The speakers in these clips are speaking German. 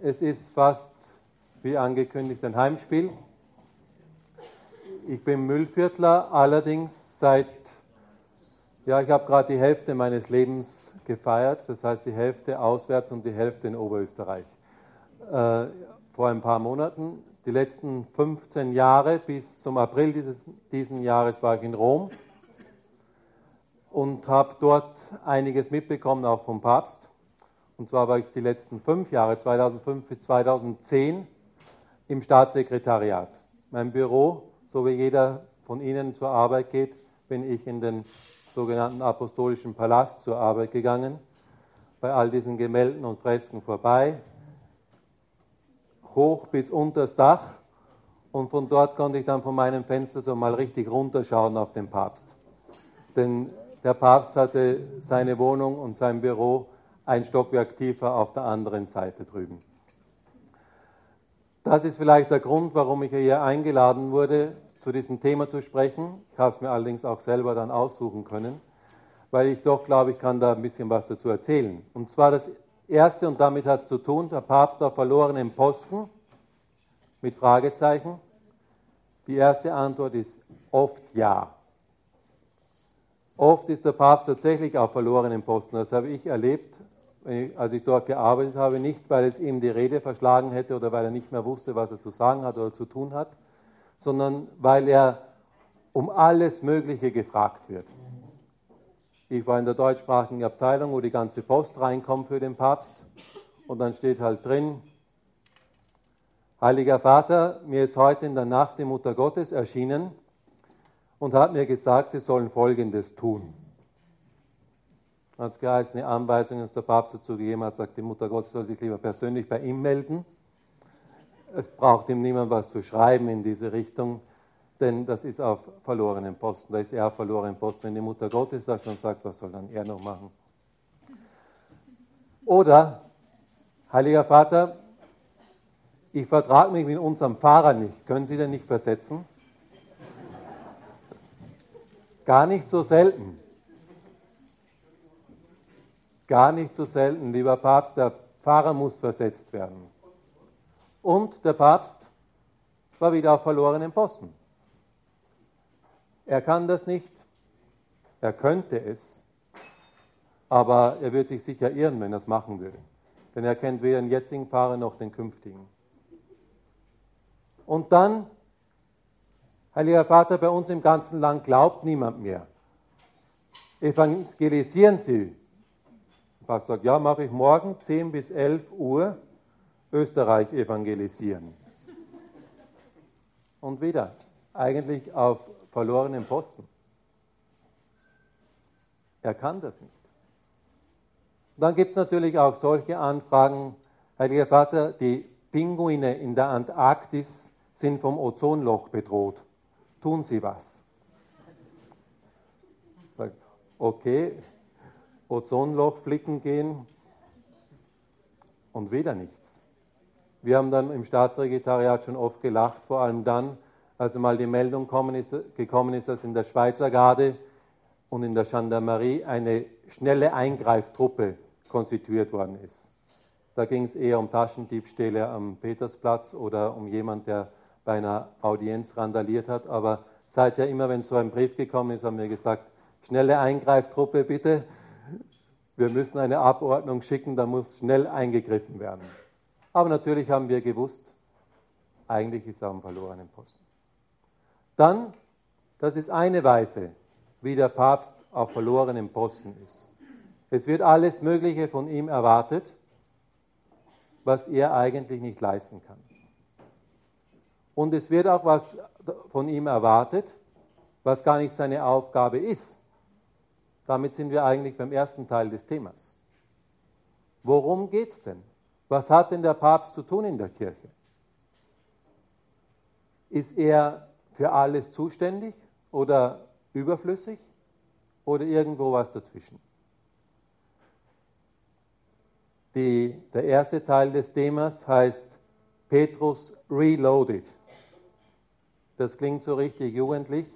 Es ist fast wie angekündigt ein Heimspiel. Ich bin Müllviertler, allerdings seit, ja, ich habe gerade die Hälfte meines Lebens gefeiert, das heißt die Hälfte auswärts und die Hälfte in Oberösterreich. Äh, vor ein paar Monaten. Die letzten 15 Jahre bis zum April dieses diesen Jahres war ich in Rom und habe dort einiges mitbekommen, auch vom Papst. Und zwar war ich die letzten fünf Jahre, 2005 bis 2010, im Staatssekretariat. Mein Büro, so wie jeder von Ihnen zur Arbeit geht, bin ich in den sogenannten Apostolischen Palast zur Arbeit gegangen. Bei all diesen Gemälden und Fresken vorbei, hoch bis unter das Dach. Und von dort konnte ich dann von meinem Fenster so mal richtig runterschauen auf den Papst. Denn der Papst hatte seine Wohnung und sein Büro ein Stockwerk tiefer auf der anderen Seite drüben. Das ist vielleicht der Grund, warum ich hier eingeladen wurde, zu diesem Thema zu sprechen. Ich habe es mir allerdings auch selber dann aussuchen können, weil ich doch glaube, ich kann da ein bisschen was dazu erzählen. Und zwar das Erste, und damit hat es zu tun, der Papst auf verlorenen Posten mit Fragezeichen. Die erste Antwort ist oft ja. Oft ist der Papst tatsächlich auf verlorenen Posten. Das habe ich erlebt, als ich dort gearbeitet habe, nicht weil es ihm die Rede verschlagen hätte oder weil er nicht mehr wusste, was er zu sagen hat oder zu tun hat, sondern weil er um alles Mögliche gefragt wird. Ich war in der deutschsprachigen Abteilung, wo die ganze Post reinkommt für den Papst und dann steht halt drin, Heiliger Vater, mir ist heute in der Nacht die Mutter Gottes erschienen und hat mir gesagt, sie sollen Folgendes tun. Hat es geheißen, eine Anweisung, dass der Papst dazu gegeben hat, sagt, die Mutter Gottes soll sich lieber persönlich bei ihm melden. Es braucht ihm niemand was zu schreiben in diese Richtung, denn das ist auf verlorenen Posten. Da ist er auf verlorenen Posten. Wenn die Mutter Gottes da schon sagt, was soll dann er noch machen? Oder, Heiliger Vater, ich vertrage mich mit unserem Fahrer nicht. Können Sie den nicht versetzen? Gar nicht so selten. Gar nicht so selten, lieber Papst, der Pfarrer muss versetzt werden. Und der Papst war wieder auf verlorenen Posten. Er kann das nicht, er könnte es, aber er wird sich sicher irren, wenn er es machen will. Denn er kennt weder den jetzigen Pfarrer noch den künftigen. Und dann Heiliger Vater, bei uns im ganzen Land glaubt niemand mehr. Evangelisieren Sie. Pastor sagt, ja, mache ich morgen 10 bis 11 Uhr Österreich evangelisieren. Und wieder, eigentlich auf verlorenen Posten. Er kann das nicht. dann gibt es natürlich auch solche Anfragen, Heiliger Vater, die Pinguine in der Antarktis sind vom Ozonloch bedroht tun Sie was. Sagt, okay, Ozonloch flicken gehen und wieder nichts. Wir haben dann im Staatssekretariat schon oft gelacht, vor allem dann, als mal die Meldung gekommen ist, dass in der Schweizer Garde und in der Gendarmerie eine schnelle Eingreiftruppe konstituiert worden ist. Da ging es eher um Taschendiebstähle am Petersplatz oder um jemand, der bei einer Audienz randaliert hat. Aber seither immer, wenn so ein Brief gekommen ist, haben wir gesagt, schnelle Eingreiftruppe bitte. Wir müssen eine Abordnung schicken, da muss schnell eingegriffen werden. Aber natürlich haben wir gewusst, eigentlich ist er am verlorenen Posten. Dann, das ist eine Weise, wie der Papst auf verlorenem Posten ist. Es wird alles Mögliche von ihm erwartet, was er eigentlich nicht leisten kann. Und es wird auch was von ihm erwartet, was gar nicht seine Aufgabe ist. Damit sind wir eigentlich beim ersten Teil des Themas. Worum geht es denn? Was hat denn der Papst zu tun in der Kirche? Ist er für alles zuständig oder überflüssig oder irgendwo was dazwischen? Die, der erste Teil des Themas heißt Petrus Reloaded. Das klingt so richtig jugendlich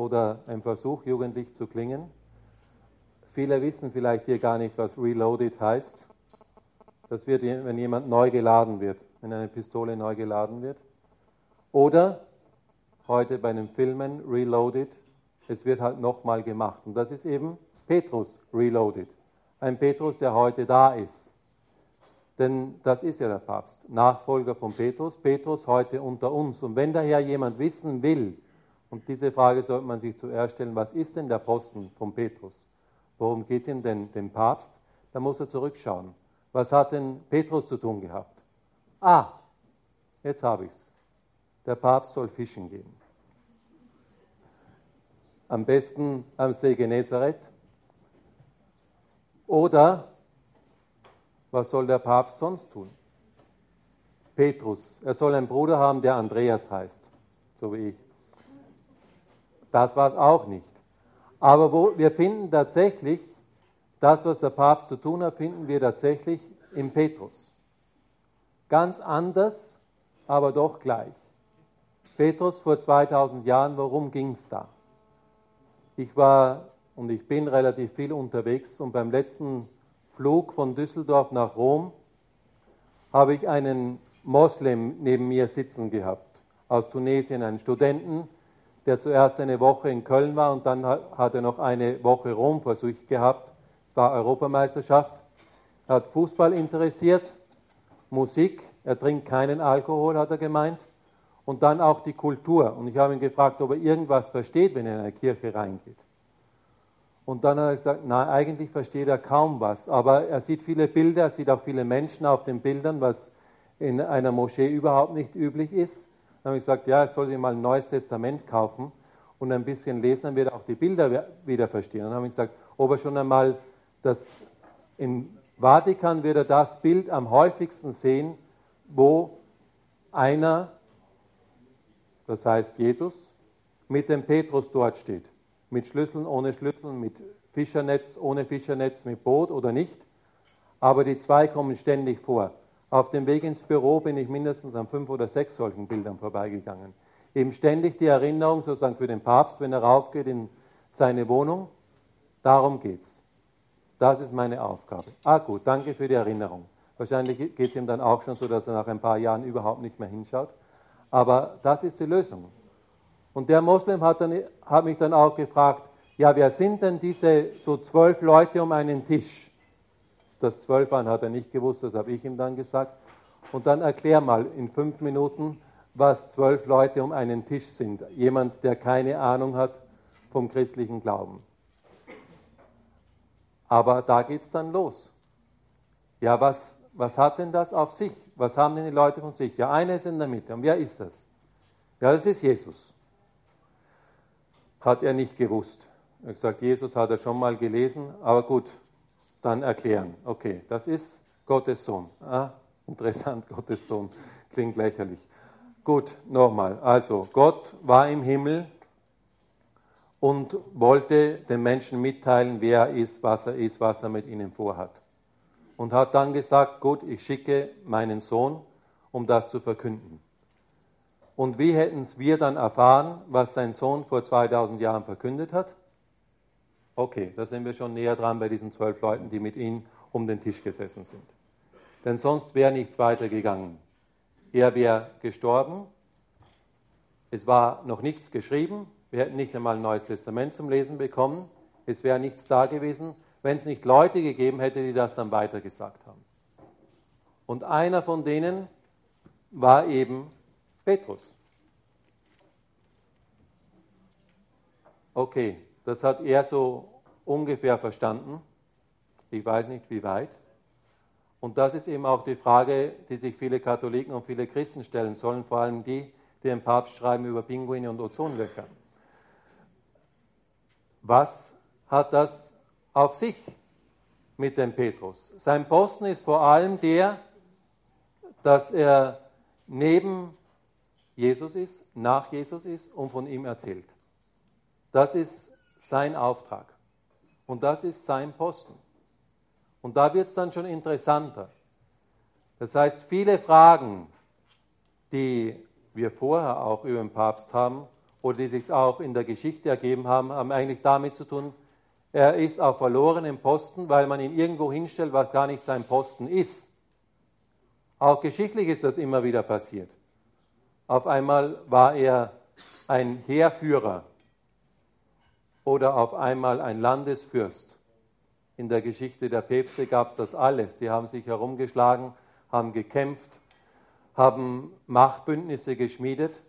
oder ein Versuch, jugendlich zu klingen. Viele wissen vielleicht hier gar nicht, was Reloaded heißt. Das wird, wenn jemand neu geladen wird, wenn eine Pistole neu geladen wird. Oder heute bei den Filmen Reloaded, es wird halt nochmal gemacht. Und das ist eben Petrus Reloaded. Ein Petrus, der heute da ist. Denn das ist ja der Papst, Nachfolger von Petrus, Petrus heute unter uns. Und wenn daher jemand wissen will, und diese Frage sollte man sich zuerst stellen, was ist denn der Posten von Petrus? Worum geht es ihm denn, dem Papst? Da muss er zurückschauen. Was hat denn Petrus zu tun gehabt? Ah, jetzt habe ich es. Der Papst soll fischen gehen. Am besten am See Genezareth. Oder was soll der Papst sonst tun? Petrus, er soll einen Bruder haben, der Andreas heißt, so wie ich. Das war es auch nicht. Aber wo, wir finden tatsächlich, das, was der Papst zu tun hat, finden wir tatsächlich im Petrus. Ganz anders, aber doch gleich. Petrus vor 2000 Jahren, worum ging es da? Ich war und ich bin relativ viel unterwegs und beim letzten Flug von Düsseldorf nach Rom habe ich einen Moslem neben mir sitzen gehabt, aus Tunesien, einen Studenten, der zuerst eine Woche in Köln war und dann hat er noch eine Woche Rom vor sich gehabt. Es war Europameisterschaft. Er hat Fußball interessiert, Musik, er trinkt keinen Alkohol, hat er gemeint, und dann auch die Kultur. Und ich habe ihn gefragt, ob er irgendwas versteht, wenn er in eine Kirche reingeht. Und dann hat er gesagt, nein, eigentlich versteht er kaum was, aber er sieht viele Bilder, er sieht auch viele Menschen auf den Bildern, was in einer Moschee überhaupt nicht üblich ist. Dann habe ich gesagt, ja, er soll sich mal ein neues Testament kaufen und ein bisschen lesen, dann wird er auch die Bilder wieder verstehen. Dann habe ich gesagt, ob er schon einmal das im Vatikan wird er das Bild am häufigsten sehen, wo einer, das heißt Jesus, mit dem Petrus dort steht. Mit Schlüsseln, ohne Schlüsseln, mit Fischernetz, ohne Fischernetz, mit Boot oder nicht. Aber die zwei kommen ständig vor. Auf dem Weg ins Büro bin ich mindestens an fünf oder sechs solchen Bildern vorbeigegangen. Eben ständig die Erinnerung, sozusagen für den Papst, wenn er raufgeht in seine Wohnung. Darum geht's. Das ist meine Aufgabe. Ah gut, danke für die Erinnerung. Wahrscheinlich geht es ihm dann auch schon so, dass er nach ein paar Jahren überhaupt nicht mehr hinschaut. Aber das ist die Lösung. Und der Moslem hat, dann, hat mich dann auch gefragt, ja, wer sind denn diese so zwölf Leute um einen Tisch? Das zwölf waren, hat er nicht gewusst, das habe ich ihm dann gesagt. Und dann erklär mal in fünf Minuten, was zwölf Leute um einen Tisch sind. Jemand, der keine Ahnung hat vom christlichen Glauben. Aber da geht es dann los. Ja, was, was hat denn das auf sich? Was haben denn die Leute von sich? Ja, einer ist in der Mitte. Und wer ist das? Ja, das ist Jesus. Hat er nicht gewusst. Er hat gesagt, Jesus hat er schon mal gelesen, aber gut, dann erklären. Okay, das ist Gottes Sohn. Ah, interessant, Gottes Sohn. Klingt lächerlich. Gut, nochmal. Also, Gott war im Himmel und wollte den Menschen mitteilen, wer er ist, was er ist, was er mit ihnen vorhat. Und hat dann gesagt, gut, ich schicke meinen Sohn, um das zu verkünden. Und wie hätten es wir dann erfahren, was sein Sohn vor 2000 Jahren verkündet hat? Okay, da sind wir schon näher dran bei diesen zwölf Leuten, die mit ihm um den Tisch gesessen sind. Denn sonst wäre nichts weitergegangen. Er wäre gestorben. Es war noch nichts geschrieben. Wir hätten nicht einmal ein neues Testament zum Lesen bekommen. Es wäre nichts da gewesen, wenn es nicht Leute gegeben hätte, die das dann weitergesagt haben. Und einer von denen war eben Petrus. Okay, das hat er so ungefähr verstanden. Ich weiß nicht, wie weit. Und das ist eben auch die Frage, die sich viele Katholiken und viele Christen stellen sollen, vor allem die, die den Papst schreiben über Pinguine und Ozonlöcher. Was hat das auf sich mit dem Petrus? Sein Posten ist vor allem der, dass er neben Jesus ist, nach Jesus ist und von ihm erzählt. Das ist sein Auftrag. Und das ist sein Posten. Und da wird es dann schon interessanter. Das heißt, viele Fragen, die wir vorher auch über den Papst haben oder die sich auch in der Geschichte ergeben haben, haben eigentlich damit zu tun, er ist auf verlorenem Posten, weil man ihn irgendwo hinstellt, was gar nicht sein Posten ist. Auch geschichtlich ist das immer wieder passiert. Auf einmal war er ein Heerführer oder auf einmal ein Landesfürst. In der Geschichte der Päpste gab es das alles. Die haben sich herumgeschlagen, haben gekämpft, haben Machtbündnisse geschmiedet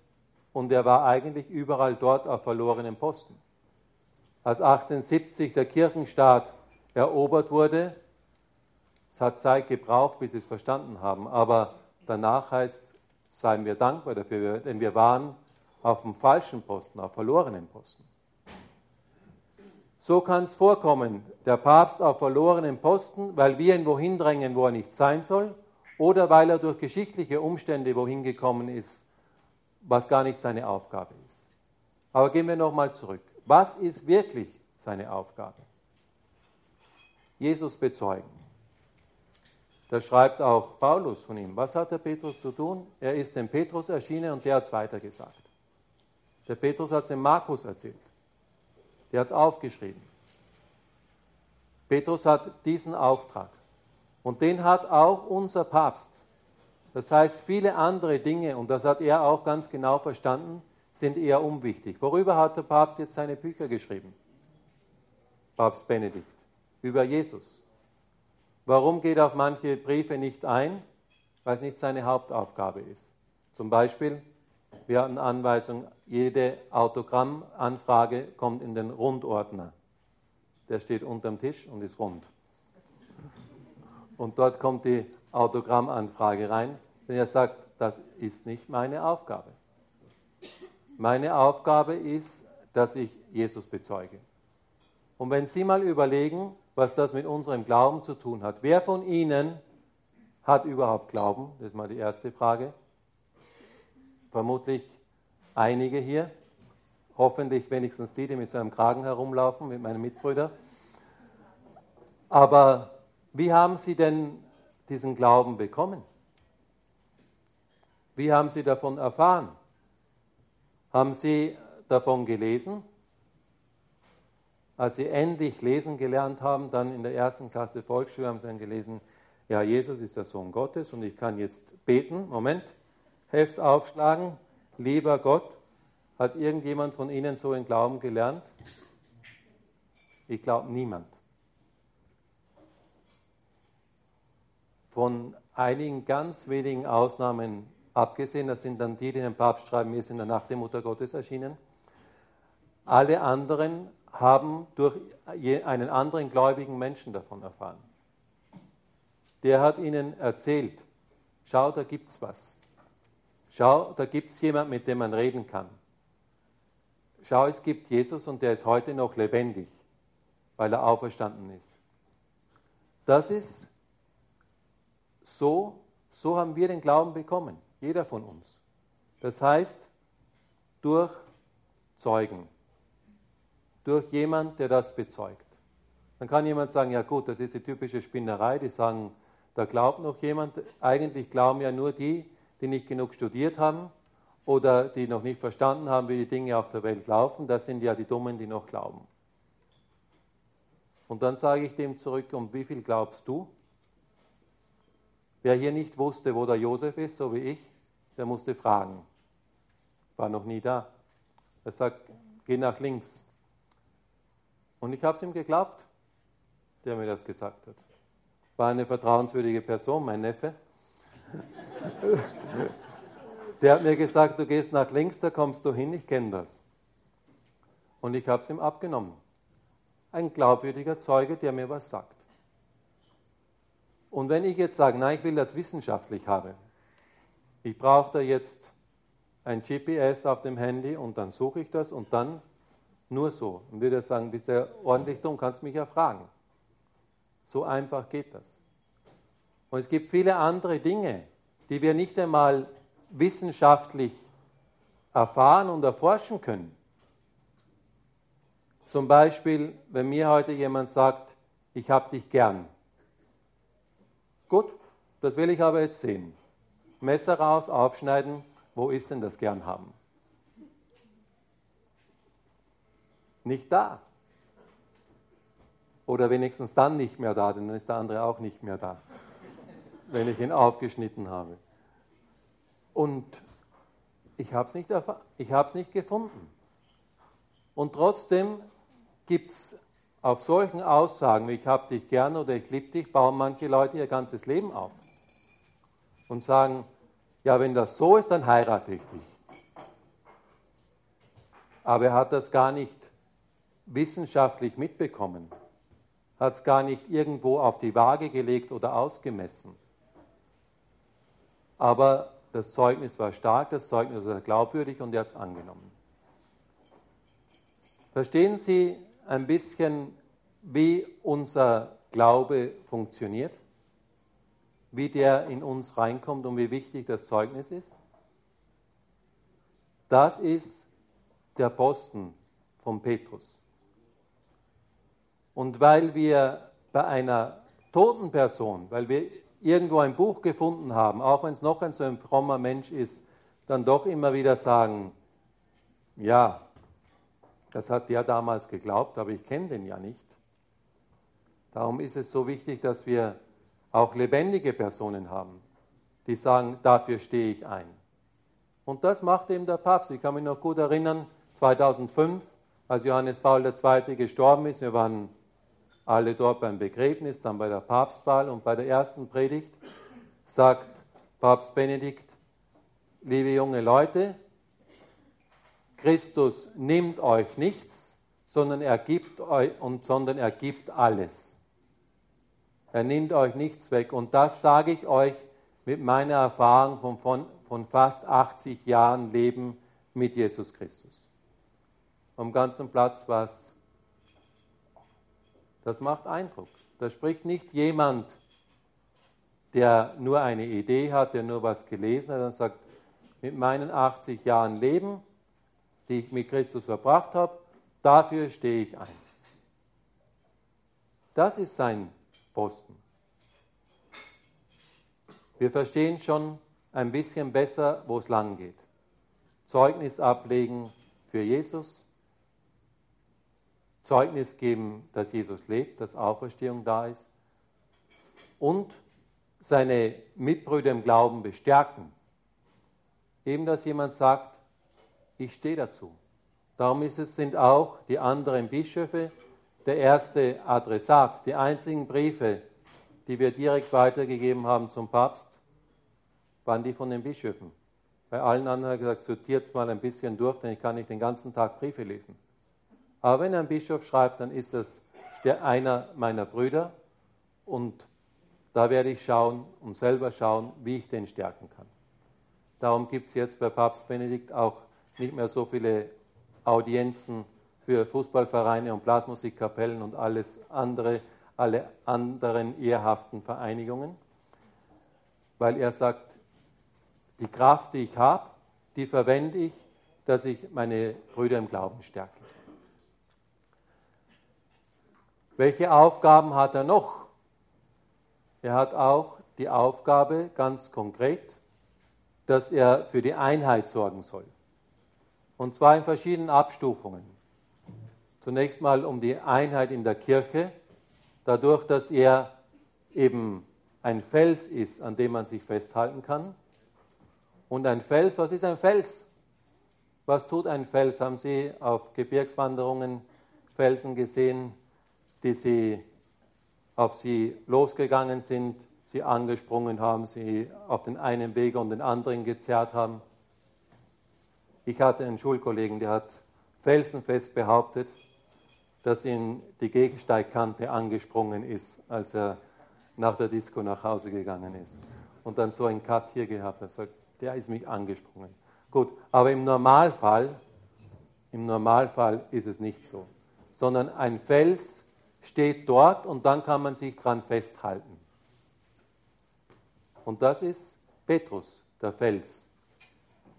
und er war eigentlich überall dort auf verlorenen Posten. Als 1870 der Kirchenstaat erobert wurde, es hat Zeit gebraucht, bis sie es verstanden haben, aber danach heißt, seien wir dankbar dafür, denn wir waren auf dem falschen Posten, auf verlorenen Posten. So kann es vorkommen, der Papst auf verlorenen Posten, weil wir ihn wohin drängen, wo er nicht sein soll, oder weil er durch geschichtliche Umstände wohin gekommen ist, was gar nicht seine Aufgabe ist. Aber gehen wir nochmal zurück. Was ist wirklich seine Aufgabe? Jesus bezeugen. Da schreibt auch Paulus von ihm. Was hat der Petrus zu tun? Er ist dem Petrus erschienen und der hat es weitergesagt. Der Petrus hat es dem Markus erzählt. Der hat es aufgeschrieben. Petrus hat diesen Auftrag. Und den hat auch unser Papst. Das heißt, viele andere Dinge, und das hat er auch ganz genau verstanden, sind eher unwichtig. Worüber hat der Papst jetzt seine Bücher geschrieben? Papst Benedikt. Über Jesus. Warum geht er auf manche Briefe nicht ein? Weil es nicht seine Hauptaufgabe ist. Zum Beispiel, wir hatten Anweisung, jede Autogrammanfrage kommt in den Rundordner. Der steht unterm Tisch und ist rund und dort kommt die Autogrammanfrage rein, denn er sagt, das ist nicht meine Aufgabe. Meine Aufgabe ist, dass ich Jesus bezeuge. Und wenn Sie mal überlegen, was das mit unserem Glauben zu tun hat, wer von Ihnen hat überhaupt Glauben? Das ist mal die erste Frage. Vermutlich einige hier. Hoffentlich wenigstens die, die mit so einem Kragen herumlaufen, mit meinen Mitbrüdern. Aber wie haben Sie denn diesen Glauben bekommen? Wie haben Sie davon erfahren? Haben Sie davon gelesen? Als Sie endlich lesen gelernt haben, dann in der ersten Klasse Volksschule haben Sie dann gelesen, ja, Jesus ist der Sohn Gottes und ich kann jetzt beten. Moment, Heft aufschlagen. Lieber Gott, hat irgendjemand von Ihnen so in Glauben gelernt? Ich glaube niemand. von einigen ganz wenigen Ausnahmen abgesehen, das sind dann die, die den Papst schreiben, wir sind in der Mutter Gottes erschienen. Alle anderen haben durch einen anderen gläubigen Menschen davon erfahren. Der hat ihnen erzählt, schau, da gibt's was. Schau, da gibt es jemand, mit dem man reden kann. Schau, es gibt Jesus und der ist heute noch lebendig, weil er auferstanden ist. Das ist so, so haben wir den Glauben bekommen, jeder von uns. Das heißt, durch Zeugen, durch jemand, der das bezeugt. Dann kann jemand sagen, ja gut, das ist die typische Spinnerei, die sagen, da glaubt noch jemand. Eigentlich glauben ja nur die, die nicht genug studiert haben oder die noch nicht verstanden haben, wie die Dinge auf der Welt laufen. Das sind ja die Dummen, die noch glauben. Und dann sage ich dem zurück, um wie viel glaubst du? Wer hier nicht wusste, wo der Josef ist, so wie ich, der musste fragen. War noch nie da. Er sagt, geh nach links. Und ich habe es ihm geglaubt, der mir das gesagt hat. War eine vertrauenswürdige Person, mein Neffe. Der hat mir gesagt, du gehst nach links, da kommst du hin, ich kenne das. Und ich habe es ihm abgenommen. Ein glaubwürdiger Zeuge, der mir was sagt. Und wenn ich jetzt sage, nein, ich will das wissenschaftlich haben, ich brauche da jetzt ein GPS auf dem Handy und dann suche ich das und dann nur so. Und würde sagen, bist du ordentlich dumm, kannst mich ja fragen. So einfach geht das. Und es gibt viele andere Dinge, die wir nicht einmal wissenschaftlich erfahren und erforschen können. Zum Beispiel, wenn mir heute jemand sagt, ich habe dich gern, Gut, das will ich aber jetzt sehen. Messer raus, aufschneiden, wo ist denn das gern haben? Nicht da. Oder wenigstens dann nicht mehr da, denn dann ist der andere auch nicht mehr da. Wenn ich ihn aufgeschnitten habe. Und ich habe es nicht, nicht gefunden. Und trotzdem gibt es auf solchen Aussagen, wie ich habe dich gern oder ich liebe dich, bauen manche Leute ihr ganzes Leben auf. Und sagen, ja, wenn das so ist, dann heirate ich dich. Aber er hat das gar nicht wissenschaftlich mitbekommen, hat es gar nicht irgendwo auf die Waage gelegt oder ausgemessen. Aber das Zeugnis war stark, das Zeugnis war glaubwürdig und er hat es angenommen. Verstehen Sie ein bisschen, wie unser Glaube funktioniert? Wie der in uns reinkommt und wie wichtig das Zeugnis ist? Das ist der Posten von Petrus. Und weil wir bei einer toten Person, weil wir irgendwo ein Buch gefunden haben, auch wenn es noch ein so ein frommer Mensch ist, dann doch immer wieder sagen, ja, das hat der damals geglaubt, aber ich kenne den ja nicht. Darum ist es so wichtig, dass wir auch lebendige Personen haben, die sagen, dafür stehe ich ein. Und das macht eben der Papst. Ich kann mich noch gut erinnern, 2005, als Johannes Paul II. gestorben ist, wir waren alle dort beim Begräbnis, dann bei der Papstwahl und bei der ersten Predigt sagt Papst Benedikt, liebe junge Leute, Christus nimmt euch nichts, sondern er gibt euch und sondern er gibt alles. Er nimmt euch nichts weg und das sage ich euch mit meiner Erfahrung von, von, von fast 80 Jahren Leben mit Jesus Christus. Am ganzen Platz war es das macht Eindruck. Da spricht nicht jemand, der nur eine Idee hat, der nur was gelesen hat und sagt, mit meinen 80 Jahren Leben, die ich mit Christus verbracht habe, dafür stehe ich ein. Das ist sein Posten. Wir verstehen schon ein bisschen besser, wo es lang geht. Zeugnis ablegen für Jesus, Zeugnis geben, dass Jesus lebt, dass Auferstehung da ist und seine Mitbrüder im Glauben bestärken. Eben, dass jemand sagt, ich stehe dazu. Darum ist es, sind auch die anderen Bischöfe der erste Adressat. Die einzigen Briefe, die wir direkt weitergegeben haben zum Papst, waren die von den Bischöfen. Bei allen anderen hat er gesagt, sortiert mal ein bisschen durch, denn ich kann nicht den ganzen Tag Briefe lesen. Aber wenn ein Bischof schreibt, dann ist es einer meiner Brüder und da werde ich schauen und selber schauen, wie ich den stärken kann. Darum gibt es jetzt bei Papst Benedikt auch nicht mehr so viele Audienzen für Fußballvereine und Blasmusikkapellen und alles andere, alle anderen ehrhaften Vereinigungen, weil er sagt, die Kraft, die ich habe, die verwende ich, dass ich meine Brüder im Glauben stärke. Welche Aufgaben hat er noch? Er hat auch die Aufgabe, ganz konkret, dass er für die Einheit sorgen soll. Und zwar in verschiedenen Abstufungen. Zunächst mal um die Einheit in der Kirche, dadurch, dass er eben ein Fels ist, an dem man sich festhalten kann. Und ein Fels, was ist ein Fels? Was tut ein Fels? Haben Sie auf Gebirgswanderungen Felsen gesehen, die sie auf sie losgegangen sind, sie angesprungen haben, sie auf den einen Weg und den anderen gezerrt haben. Ich hatte einen Schulkollegen, der hat felsenfest behauptet, dass ihn die Gegensteigkante angesprungen ist, als er nach der Disco nach Hause gegangen ist. Und dann so einen Cut hier gehabt hat, sagt, der ist mich angesprungen. Gut, aber im Normalfall, im Normalfall ist es nicht so, sondern ein Fels steht dort und dann kann man sich dran festhalten. Und das ist Petrus, der Fels.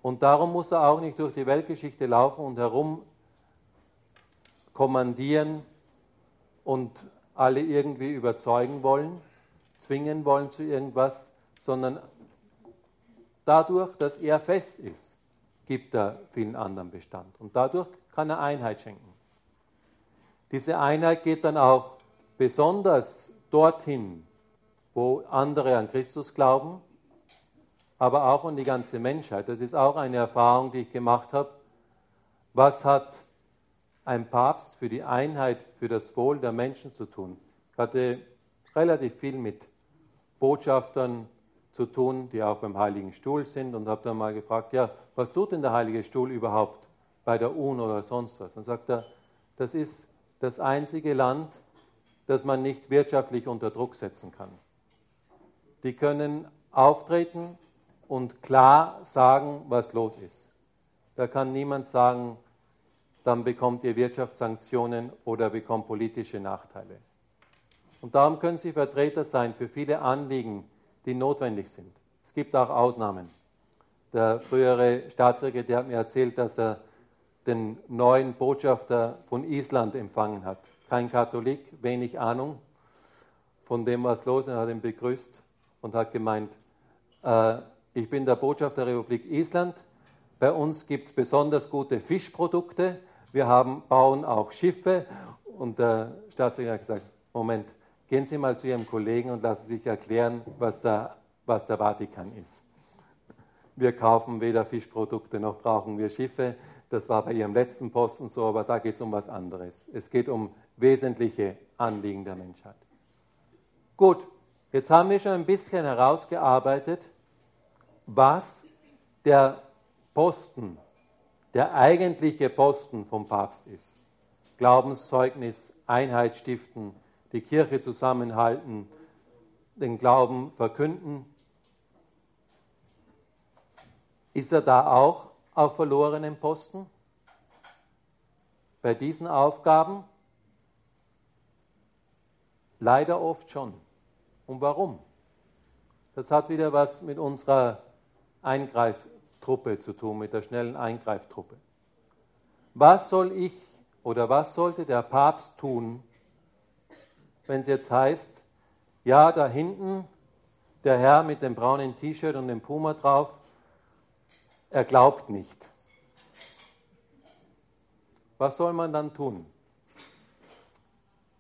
Und darum muss er auch nicht durch die Weltgeschichte laufen und herum kommandieren und alle irgendwie überzeugen wollen, zwingen wollen zu irgendwas, sondern dadurch, dass er fest ist, gibt er vielen anderen Bestand. Und dadurch kann er Einheit schenken. Diese Einheit geht dann auch besonders dorthin, wo andere an Christus glauben, aber auch an die ganze Menschheit. Das ist auch eine Erfahrung, die ich gemacht habe. Was hat ein Papst für die Einheit, für das Wohl der Menschen zu tun? Ich hatte relativ viel mit Botschaftern zu tun, die auch beim Heiligen Stuhl sind und habe dann mal gefragt, ja, was tut denn der Heilige Stuhl überhaupt bei der UNO oder sonst was? Dann sagt er, das ist das einzige Land, das man nicht wirtschaftlich unter Druck setzen kann. Die können auftreten und klar sagen, was los ist. Da kann niemand sagen, dann bekommt ihr Wirtschaftssanktionen oder bekommt politische Nachteile. Und darum können Sie Vertreter sein für viele Anliegen, die notwendig sind. Es gibt auch Ausnahmen. Der frühere Staatssekretär hat mir erzählt, dass er den neuen Botschafter von Island empfangen hat. Kein Katholik, wenig Ahnung von dem, was los ist. Er hat ihn begrüßt und hat gemeint, äh, ich bin der Botschafter der Republik Island. Bei uns gibt es besonders gute Fischprodukte. Wir haben, bauen auch Schiffe. Und der Staatssekretär hat gesagt, Moment, gehen Sie mal zu Ihrem Kollegen und lassen sich erklären, was der, was der Vatikan ist. Wir kaufen weder Fischprodukte noch brauchen wir Schiffe. Das war bei Ihrem letzten Posten so, aber da geht es um was anderes. Es geht um wesentliche Anliegen der Menschheit. Gut, jetzt haben wir schon ein bisschen herausgearbeitet, was der Posten, der eigentliche Posten vom Papst ist. Glaubenszeugnis, Einheit stiften, die Kirche zusammenhalten, den Glauben verkünden. Ist er da auch auf verlorenen Posten? Bei diesen Aufgaben? Leider oft schon. Und warum? Das hat wieder was mit unserer Eingreiftruppe zu tun, mit der schnellen Eingreiftruppe. Was soll ich oder was sollte der Papst tun, wenn es jetzt heißt, ja, da hinten der Herr mit dem braunen T-Shirt und dem Puma drauf, er glaubt nicht. Was soll man dann tun?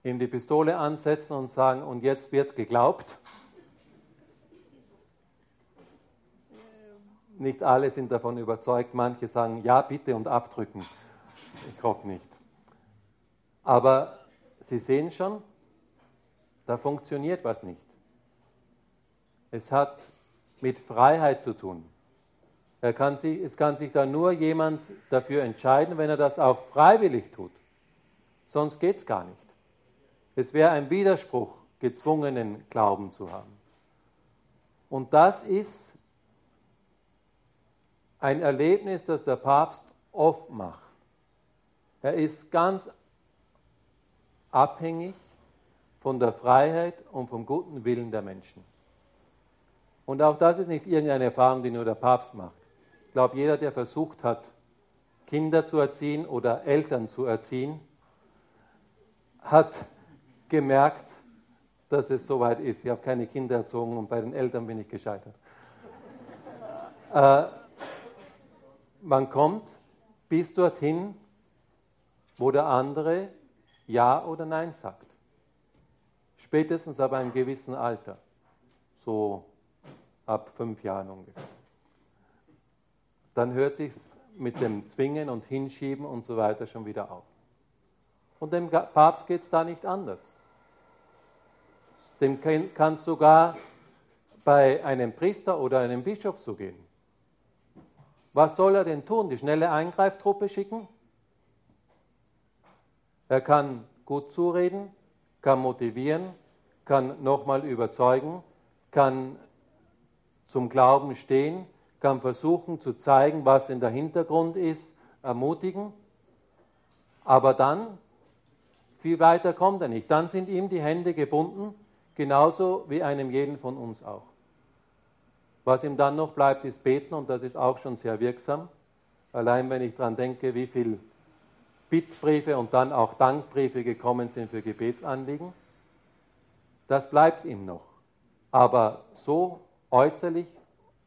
Ihm die Pistole ansetzen und sagen, und jetzt wird geglaubt? Nicht alle sind davon überzeugt, manche sagen, ja, bitte und abdrücken. Ich hoffe nicht. Aber Sie sehen schon, da funktioniert was nicht. Es hat mit Freiheit zu tun. Er kann sich, es kann sich da nur jemand dafür entscheiden, wenn er das auch freiwillig tut. Sonst geht es gar nicht. Es wäre ein Widerspruch, gezwungenen Glauben zu haben. Und das ist ein Erlebnis, das der Papst oft macht. Er ist ganz abhängig von der Freiheit und vom guten Willen der Menschen. Und auch das ist nicht irgendeine Erfahrung, die nur der Papst macht. Ich glaube, jeder, der versucht hat, Kinder zu erziehen oder Eltern zu erziehen, hat gemerkt, dass es soweit ist. Ich habe keine Kinder erzogen und bei den Eltern bin ich gescheitert. äh, man kommt bis dorthin, wo der andere Ja oder Nein sagt. Spätestens ab einem gewissen Alter, so ab fünf Jahren ungefähr. Dann hört sich mit dem Zwingen und Hinschieben und so weiter schon wieder auf. Und dem Papst geht es da nicht anders. Dem kann es sogar bei einem Priester oder einem Bischof so gehen. Was soll er denn tun? Die schnelle Eingreiftruppe schicken? Er kann gut zureden, kann motivieren, kann nochmal überzeugen, kann zum Glauben stehen, kann versuchen zu zeigen, was in der Hintergrund ist, ermutigen. Aber dann, viel weiter kommt er nicht. Dann sind ihm die Hände gebunden, genauso wie einem jeden von uns auch. Was ihm dann noch bleibt, ist beten und das ist auch schon sehr wirksam. Allein wenn ich daran denke, wie viele Bittbriefe und dann auch Dankbriefe gekommen sind für Gebetsanliegen. Das bleibt ihm noch. Aber so äußerlich,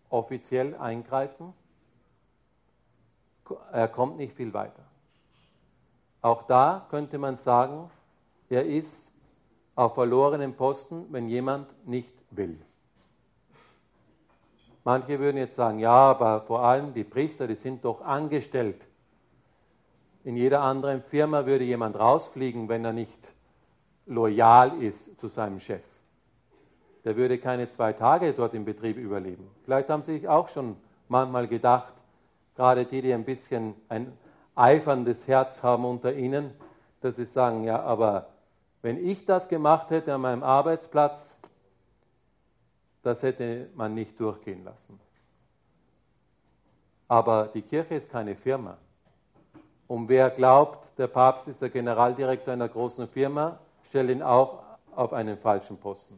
offiziell eingreifen, er kommt nicht viel weiter. Auch da könnte man sagen, er ist auf verlorenen Posten, wenn jemand nicht will. Manche würden jetzt sagen, ja, aber vor allem die Priester, die sind doch angestellt. In jeder anderen Firma würde jemand rausfliegen, wenn er nicht loyal ist zu seinem Chef. Der würde keine zwei Tage dort im Betrieb überleben. Vielleicht haben Sie sich auch schon manchmal gedacht, gerade die, die ein bisschen ein eiferndes Herz haben unter Ihnen, dass sie sagen, ja, aber wenn ich das gemacht hätte an meinem Arbeitsplatz, das hätte man nicht durchgehen lassen. Aber die Kirche ist keine Firma. Und wer glaubt, der Papst ist der Generaldirektor einer großen Firma, stellt ihn auch auf einen falschen Posten.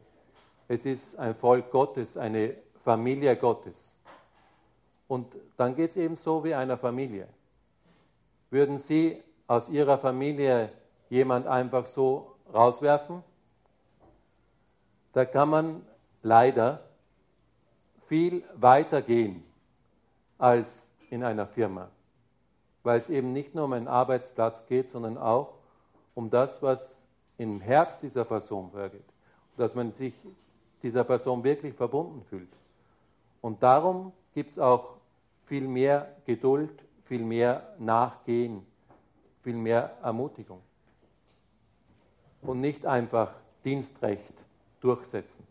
Es ist ein Volk Gottes, eine Familie Gottes. Und dann geht es eben so wie einer Familie. Würden Sie aus Ihrer Familie jemand einfach so rauswerfen? Da kann man leider viel weiter gehen als in einer Firma, weil es eben nicht nur um einen Arbeitsplatz geht, sondern auch um das, was im Herz dieser Person vorgeht, dass man sich dieser Person wirklich verbunden fühlt. Und darum gibt es auch viel mehr Geduld, viel mehr Nachgehen, viel mehr Ermutigung. Und nicht einfach Dienstrecht durchsetzen.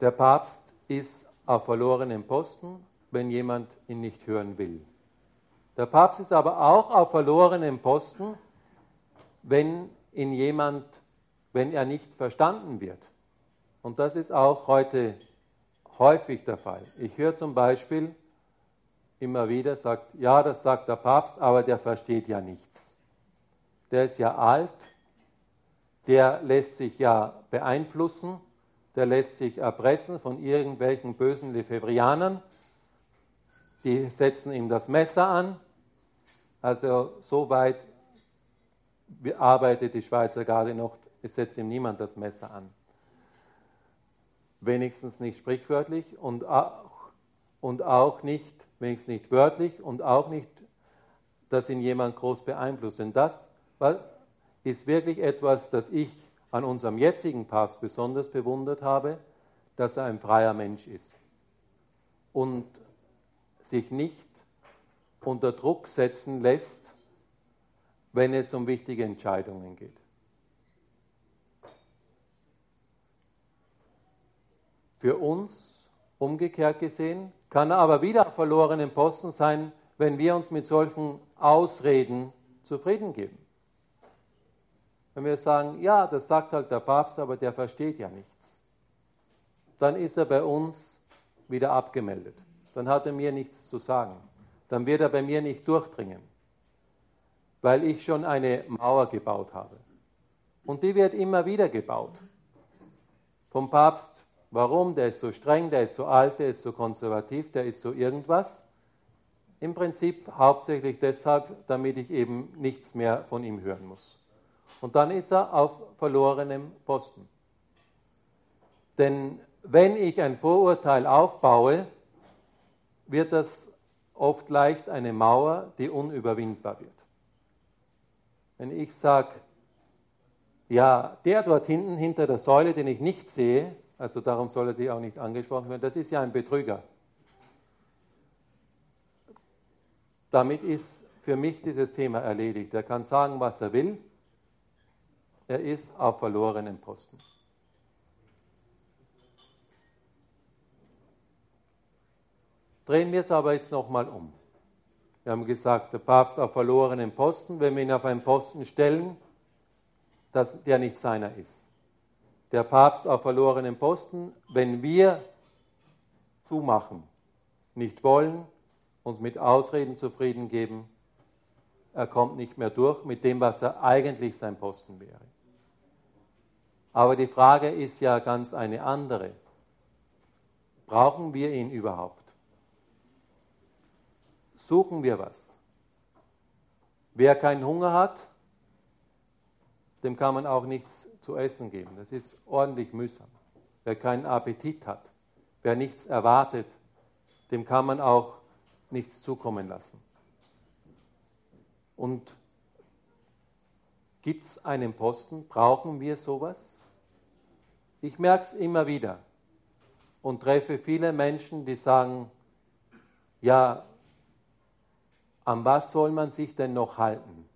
Der Papst ist auf verlorenen Posten, wenn jemand ihn nicht hören will. Der Papst ist aber auch auf verlorenen Posten, wenn ihn jemand, wenn er nicht verstanden wird. Und das ist auch heute häufig der Fall. Ich höre zum Beispiel immer wieder, sagt, ja, das sagt der Papst, aber der versteht ja nichts. Der ist ja alt, der lässt sich ja beeinflussen, der lässt sich erpressen von irgendwelchen bösen Lefebvrianern, die setzen ihm das Messer an. Also so weit arbeitet die Schweizer Garde noch, es setzt ihm niemand das Messer an wenigstens nicht sprichwörtlich und auch, und auch nicht, wenigstens nicht wörtlich und auch nicht, dass ihn jemand groß beeinflusst. Denn das ist wirklich etwas, das ich an unserem jetzigen Papst besonders bewundert habe, dass er ein freier Mensch ist und sich nicht unter Druck setzen lässt, wenn es um wichtige Entscheidungen geht. Für uns, umgekehrt gesehen, kann er aber wieder verlorenen Posten sein, wenn wir uns mit solchen Ausreden zufrieden geben. Wenn wir sagen, ja, das sagt halt der Papst, aber der versteht ja nichts, dann ist er bei uns wieder abgemeldet. Dann hat er mir nichts zu sagen. Dann wird er bei mir nicht durchdringen, weil ich schon eine Mauer gebaut habe. Und die wird immer wieder gebaut. Vom Papst Warum? Der ist so streng, der ist so alt, der ist so konservativ, der ist so irgendwas. Im Prinzip hauptsächlich deshalb, damit ich eben nichts mehr von ihm hören muss. Und dann ist er auf verlorenem Posten. Denn wenn ich ein Vorurteil aufbaue, wird das oft leicht eine Mauer, die unüberwindbar wird. Wenn ich sage, ja, der dort hinten hinter der Säule, den ich nicht sehe, also darum soll er sich auch nicht angesprochen werden. Das ist ja ein Betrüger. Damit ist für mich dieses Thema erledigt. Er kann sagen, was er will. Er ist auf verlorenen Posten. Drehen wir es aber jetzt nochmal um. Wir haben gesagt, der Papst auf verlorenen Posten, wenn wir ihn auf einen Posten stellen, dass der nicht seiner ist der Papst auf verlorenen Posten, wenn wir zumachen, nicht wollen, uns mit Ausreden zufrieden geben, er kommt nicht mehr durch mit dem, was er eigentlich sein Posten wäre. Aber die Frage ist ja ganz eine andere. Brauchen wir ihn überhaupt? Suchen wir was? Wer keinen Hunger hat, dem kann man auch nichts zu essen geben. Das ist ordentlich mühsam. Wer keinen Appetit hat, wer nichts erwartet, dem kann man auch nichts zukommen lassen. Und Gibt es einen Posten? Brauchen wir sowas? Ich merke es immer wieder und treffe viele Menschen, die sagen, ja, an was soll man sich denn noch halten?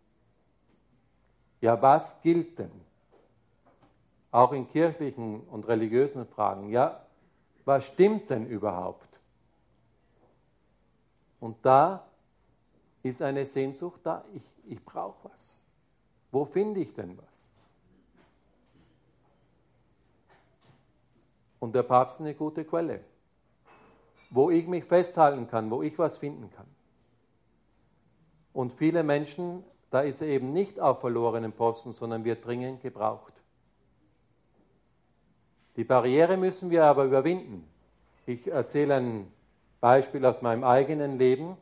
Ja, was gilt denn? Auch in kirchlichen und religiösen Fragen. Ja, was stimmt denn überhaupt? Und da ist eine Sehnsucht da, ich, ich brauche was. Wo finde ich denn was? Und der Papst ist eine gute Quelle, wo ich mich festhalten kann, wo ich was finden kann. Und viele Menschen, da ist er eben nicht auf verlorenen Posten, sondern wird dringend gebraucht. Die Barriere müssen wir aber überwinden. Ich erzähle ein Beispiel aus meinem eigenen Leben.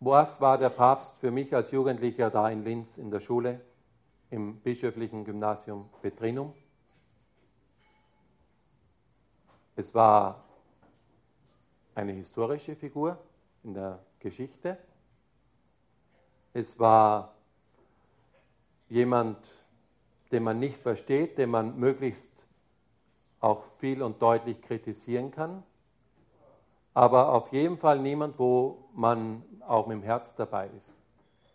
Was war der Papst für mich als Jugendlicher da in Linz in der Schule, im bischöflichen Gymnasium Petrinum? Es war eine historische Figur in der Geschichte. Es war jemand, den man nicht versteht, den man möglichst auch viel und deutlich kritisieren kann, aber auf jeden Fall niemand, wo man auch mit dem Herz dabei ist.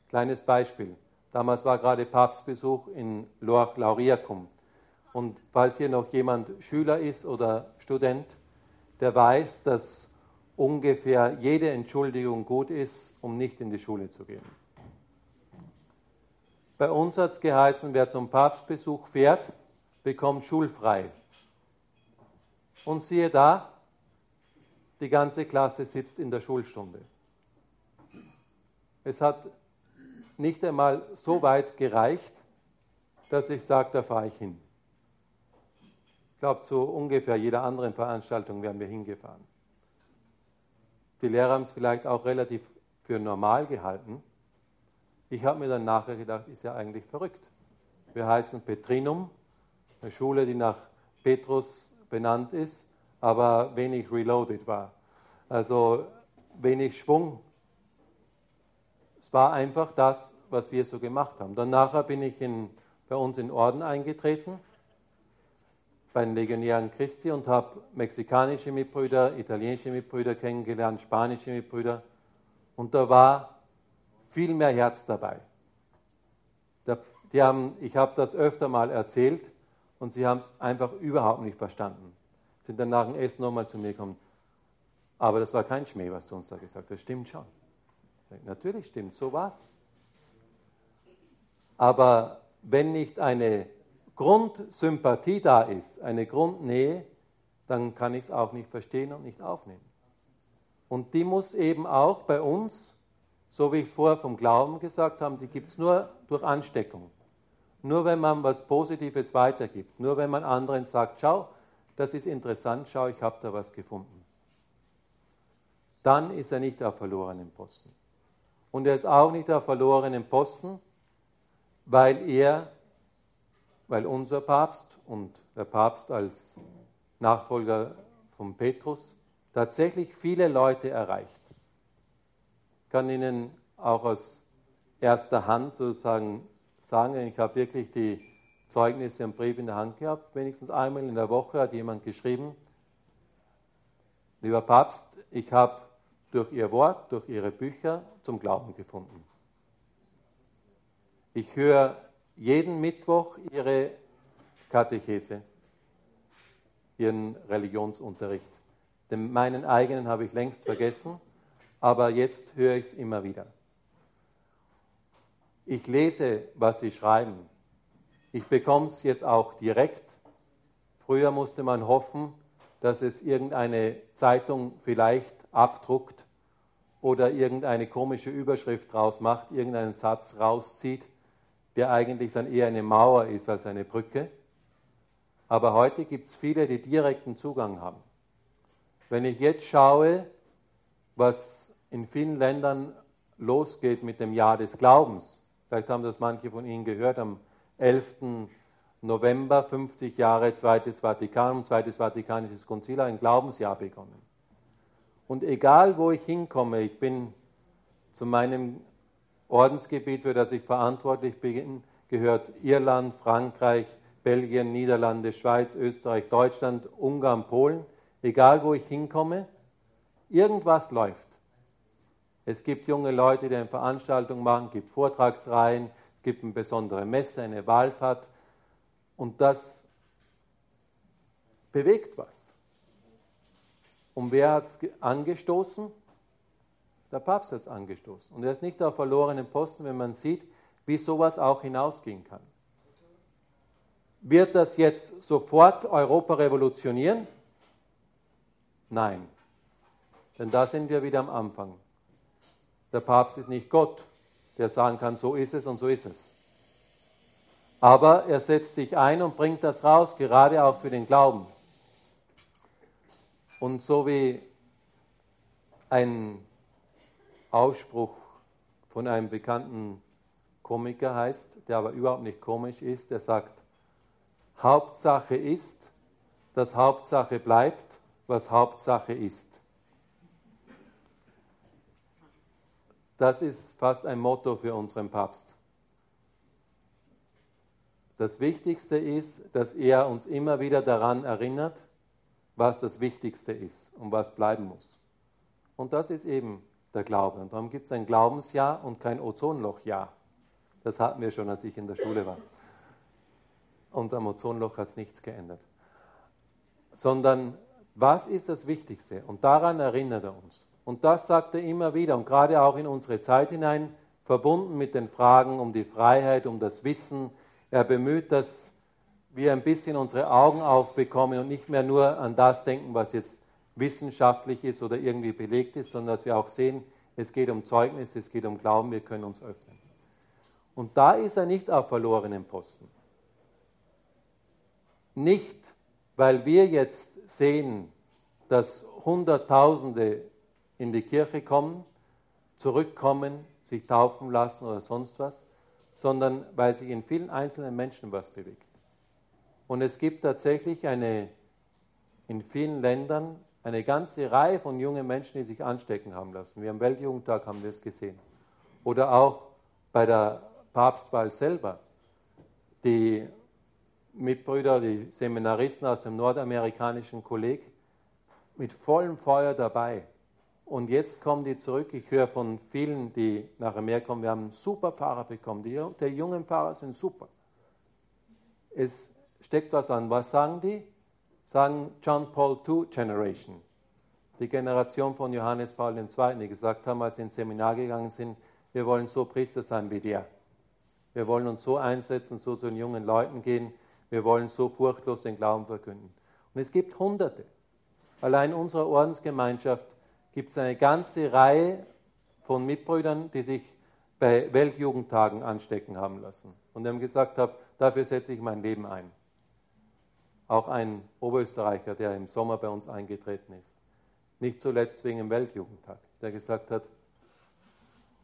Kleines Beispiel. Damals war gerade Papstbesuch in Lauriacum. Und falls hier noch jemand Schüler ist oder Student, der weiß, dass ungefähr jede Entschuldigung gut ist, um nicht in die Schule zu gehen. Bei uns hat es geheißen, wer zum Papstbesuch fährt, bekommt schulfrei. Und siehe da, die ganze Klasse sitzt in der Schulstunde. Es hat nicht einmal so weit gereicht, dass ich sage, da fahre ich hin. Ich glaube, zu ungefähr jeder anderen Veranstaltung wären wir hingefahren. Die Lehrer haben es vielleicht auch relativ für normal gehalten. Ich habe mir dann nachher gedacht, ist ja eigentlich verrückt. Wir heißen Petrinum, eine Schule, die nach Petrus benannt ist, aber wenig reloaded war. Also wenig Schwung. Es war einfach das, was wir so gemacht haben. Dann nachher bin ich in, bei uns in Orden eingetreten bei den Legionären Christi und habe mexikanische Mitbrüder, italienische Mitbrüder kennengelernt, spanische Mitbrüder. Und da war viel mehr Herz dabei. Die haben, ich habe das öfter mal erzählt und sie haben es einfach überhaupt nicht verstanden. Sind dann nach dem Essen nochmal zu mir gekommen. Aber das war kein Schmäh, was du uns da gesagt hast. Das stimmt schon. Sage, Natürlich stimmt, so war's. Aber wenn nicht eine Grundsympathie da ist, eine Grundnähe, dann kann ich es auch nicht verstehen und nicht aufnehmen. Und die muss eben auch bei uns, so wie ich es vorher vom Glauben gesagt habe, die gibt es nur durch Ansteckung. Nur wenn man was Positives weitergibt, nur wenn man anderen sagt, schau, das ist interessant, schau, ich habe da was gefunden. Dann ist er nicht auf verlorenen Posten. Und er ist auch nicht auf verlorenen Posten, weil er weil unser Papst und der Papst als Nachfolger von Petrus tatsächlich viele Leute erreicht. Kann Ihnen auch aus erster Hand sozusagen sagen, ich habe wirklich die Zeugnisse und Briefe in der Hand gehabt. Wenigstens einmal in der Woche hat jemand geschrieben, lieber Papst, ich habe durch Ihr Wort, durch Ihre Bücher zum Glauben gefunden. Ich höre jeden Mittwoch ihre Katechese, ihren Religionsunterricht. Den meinen eigenen habe ich längst vergessen, aber jetzt höre ich es immer wieder. Ich lese, was sie schreiben. Ich bekomme es jetzt auch direkt. Früher musste man hoffen, dass es irgendeine Zeitung vielleicht abdruckt oder irgendeine komische Überschrift draus macht, irgendeinen Satz rauszieht der eigentlich dann eher eine Mauer ist als eine Brücke. Aber heute gibt es viele, die direkten Zugang haben. Wenn ich jetzt schaue, was in vielen Ländern losgeht mit dem Jahr des Glaubens, vielleicht haben das manche von Ihnen gehört, am 11. November, 50 Jahre Zweites Vatikan, Zweites Vatikanisches Konzil, ein Glaubensjahr begonnen. Und egal, wo ich hinkomme, ich bin zu meinem Ordensgebiet, für das ich verantwortlich bin, gehört Irland, Frankreich, Belgien, Niederlande, Schweiz, Österreich, Deutschland, Ungarn, Polen. Egal wo ich hinkomme, irgendwas läuft. Es gibt junge Leute, die eine Veranstaltung machen, es gibt Vortragsreihen, es gibt eine besondere Messe, eine Wahlfahrt. Und das bewegt was. Und wer hat es angestoßen? Der Papst hat es angestoßen. Und er ist nicht auf verlorenen Posten, wenn man sieht, wie sowas auch hinausgehen kann. Wird das jetzt sofort Europa revolutionieren? Nein. Denn da sind wir wieder am Anfang. Der Papst ist nicht Gott, der sagen kann, so ist es und so ist es. Aber er setzt sich ein und bringt das raus, gerade auch für den Glauben. Und so wie ein Ausspruch von einem bekannten Komiker heißt, der aber überhaupt nicht komisch ist, der sagt, Hauptsache ist, dass Hauptsache bleibt, was Hauptsache ist. Das ist fast ein Motto für unseren Papst. Das Wichtigste ist, dass er uns immer wieder daran erinnert, was das Wichtigste ist und was bleiben muss. Und das ist eben der Glaube. Und darum gibt es ein Glaubensjahr und kein Ozonlochjahr. Das hatten wir schon, als ich in der Schule war. Und am Ozonloch hat es nichts geändert. Sondern was ist das Wichtigste? Und daran erinnert er uns. Und das sagt er immer wieder und gerade auch in unsere Zeit hinein, verbunden mit den Fragen um die Freiheit, um das Wissen. Er bemüht, dass wir ein bisschen unsere Augen aufbekommen und nicht mehr nur an das denken, was jetzt wissenschaftlich ist oder irgendwie belegt ist, sondern dass wir auch sehen, es geht um Zeugnis, es geht um Glauben, wir können uns öffnen. Und da ist er nicht auf verlorenen Posten. Nicht, weil wir jetzt sehen, dass Hunderttausende in die Kirche kommen, zurückkommen, sich taufen lassen oder sonst was, sondern weil sich in vielen einzelnen Menschen was bewegt. Und es gibt tatsächlich eine, in vielen Ländern eine ganze Reihe von jungen Menschen, die sich anstecken haben lassen. Wir am Weltjugendtag haben wir es gesehen. Oder auch bei der Papstwahl selber. Die Mitbrüder, die Seminaristen aus dem nordamerikanischen Kolleg mit vollem Feuer dabei. Und jetzt kommen die zurück. Ich höre von vielen, die nach Amerika kommen, wir haben einen super Fahrer bekommen. Die, die jungen Fahrer sind super. Es steckt was an. Was sagen die? Sagen John Paul II Generation. Die Generation von Johannes Paul II, die gesagt haben, als sie ins Seminar gegangen sind, wir wollen so Priester sein wie der. Wir wollen uns so einsetzen, so zu den jungen Leuten gehen. Wir wollen so furchtlos den Glauben verkünden. Und es gibt Hunderte. Allein in unserer Ordensgemeinschaft gibt es eine ganze Reihe von Mitbrüdern, die sich bei Weltjugendtagen anstecken haben lassen. Und haben gesagt, dafür setze ich mein Leben ein auch ein Oberösterreicher, der im Sommer bei uns eingetreten ist. Nicht zuletzt wegen dem Weltjugendtag, der gesagt hat,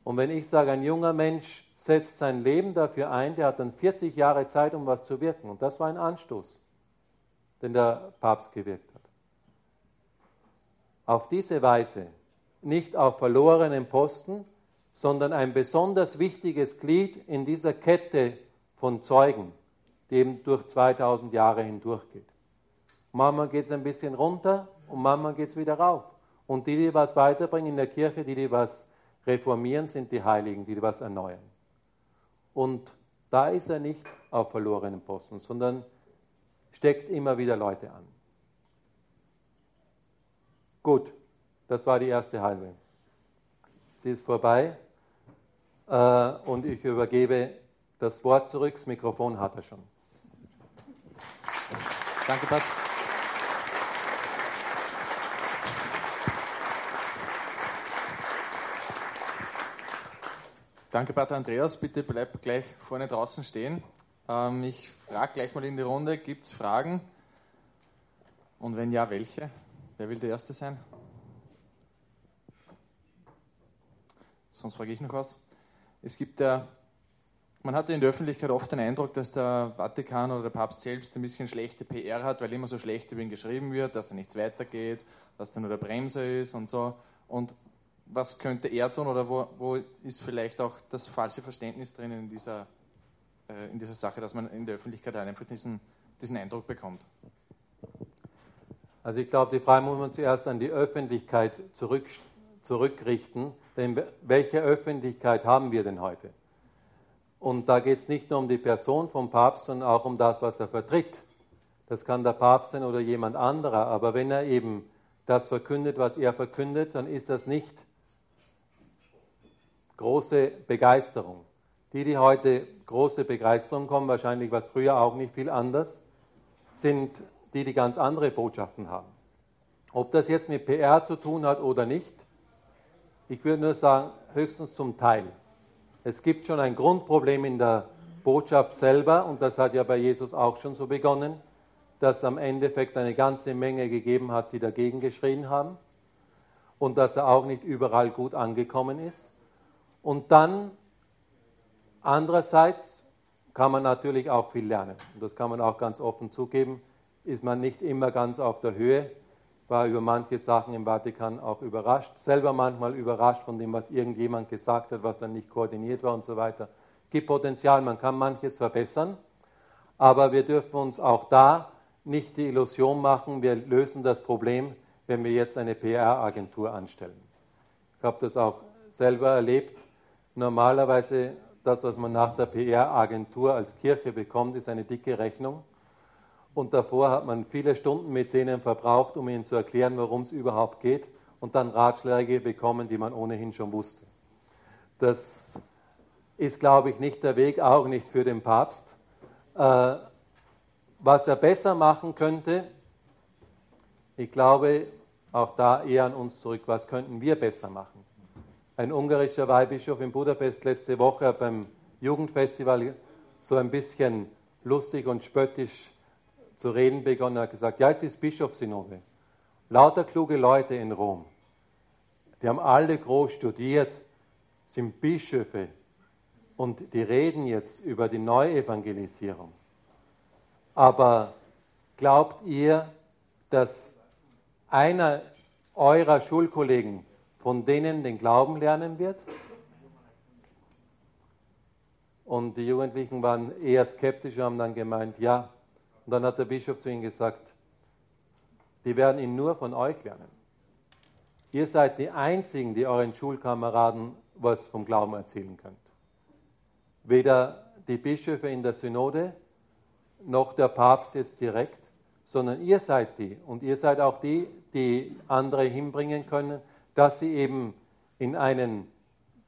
und wenn ich sage, ein junger Mensch setzt sein Leben dafür ein, der hat dann 40 Jahre Zeit, um was zu wirken. Und das war ein Anstoß, den der Papst gewirkt hat. Auf diese Weise, nicht auf verlorenen Posten, sondern ein besonders wichtiges Glied in dieser Kette von Zeugen, die eben durch 2000 Jahre hindurchgeht. Manchmal geht es ein bisschen runter und manchmal geht es wieder rauf. Und die, die was weiterbringen in der Kirche, die, die was reformieren, sind die Heiligen, die, die was erneuern. Und da ist er nicht auf verlorenen Posten, sondern steckt immer wieder Leute an. Gut, das war die erste halbe. Sie ist vorbei äh, und ich übergebe das Wort zurück. Das Mikrofon hat er schon. Danke, Pat. Danke, Pater Andreas. Bitte bleib gleich vorne draußen stehen. Ähm, ich frage gleich mal in die Runde, gibt es Fragen? Und wenn ja, welche? Wer will der Erste sein? Sonst frage ich noch was. Es gibt ja man hatte in der Öffentlichkeit oft den Eindruck, dass der Vatikan oder der Papst selbst ein bisschen schlechte PR hat, weil immer so schlecht über ihn geschrieben wird, dass da nichts weitergeht, dass er nur der Bremser ist und so. Und was könnte er tun oder wo, wo ist vielleicht auch das falsche Verständnis drin in dieser, äh, in dieser Sache, dass man in der Öffentlichkeit einfach diesen, diesen Eindruck bekommt? Also ich glaube, die Frage muss man zuerst an die Öffentlichkeit zurück, zurückrichten. Denn welche Öffentlichkeit haben wir denn heute? Und da geht es nicht nur um die Person vom Papst, sondern auch um das, was er vertritt. Das kann der Papst sein oder jemand anderer. Aber wenn er eben das verkündet, was er verkündet, dann ist das nicht große Begeisterung. Die, die heute große Begeisterung kommen, wahrscheinlich was früher auch nicht viel anders, sind die, die ganz andere Botschaften haben. Ob das jetzt mit PR zu tun hat oder nicht, ich würde nur sagen, höchstens zum Teil. Es gibt schon ein Grundproblem in der Botschaft selber und das hat ja bei Jesus auch schon so begonnen, dass am Endeffekt eine ganze Menge gegeben hat, die dagegen geschrien haben und dass er auch nicht überall gut angekommen ist. Und dann andererseits kann man natürlich auch viel lernen. Und das kann man auch ganz offen zugeben, ist man nicht immer ganz auf der Höhe, war über manche Sachen im Vatikan auch überrascht, selber manchmal überrascht von dem, was irgendjemand gesagt hat, was dann nicht koordiniert war und so weiter. Gibt Potenzial, man kann manches verbessern, aber wir dürfen uns auch da nicht die Illusion machen, wir lösen das Problem, wenn wir jetzt eine PR-Agentur anstellen. Ich habe das auch selber erlebt Normalerweise das, was man nach der PR-Agentur als Kirche bekommt, ist eine dicke Rechnung. Und davor hat man viele Stunden mit denen verbraucht, um ihnen zu erklären, worum es überhaupt geht. Und dann Ratschläge bekommen, die man ohnehin schon wusste. Das ist, glaube ich, nicht der Weg, auch nicht für den Papst. Äh, was er besser machen könnte, ich glaube, auch da eher an uns zurück, was könnten wir besser machen? ein ungarischer Weihbischof in Budapest letzte Woche beim Jugendfestival so ein bisschen lustig und spöttisch zu reden begonnen. Er hat gesagt, ja, jetzt ist Bischofssynode. Lauter kluge Leute in Rom. Die haben alle groß studiert, sind Bischöfe und die reden jetzt über die Neuevangelisierung. Aber glaubt ihr, dass einer eurer Schulkollegen von denen den Glauben lernen wird. Und die Jugendlichen waren eher skeptisch und haben dann gemeint, ja. Und dann hat der Bischof zu ihnen gesagt, die werden ihn nur von euch lernen. Ihr seid die Einzigen, die euren Schulkameraden was vom Glauben erzählen könnt. Weder die Bischöfe in der Synode noch der Papst jetzt direkt, sondern ihr seid die. Und ihr seid auch die, die andere hinbringen können, dass sie eben in einen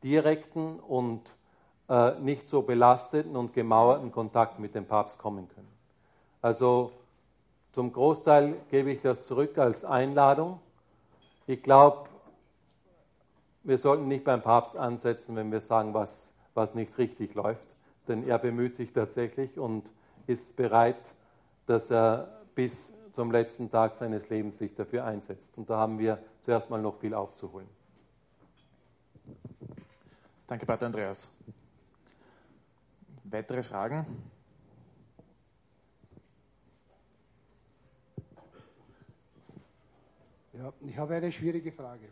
direkten und äh, nicht so belasteten und gemauerten Kontakt mit dem Papst kommen können. Also zum Großteil gebe ich das zurück als Einladung. Ich glaube, wir sollten nicht beim Papst ansetzen, wenn wir sagen, was, was nicht richtig läuft, denn er bemüht sich tatsächlich und ist bereit, dass er bis zum letzten Tag seines Lebens sich dafür einsetzt. Und da haben wir zuerst mal noch viel aufzuholen. Danke, Pater Andreas. Weitere Fragen? Ja, ich habe eine schwierige Frage.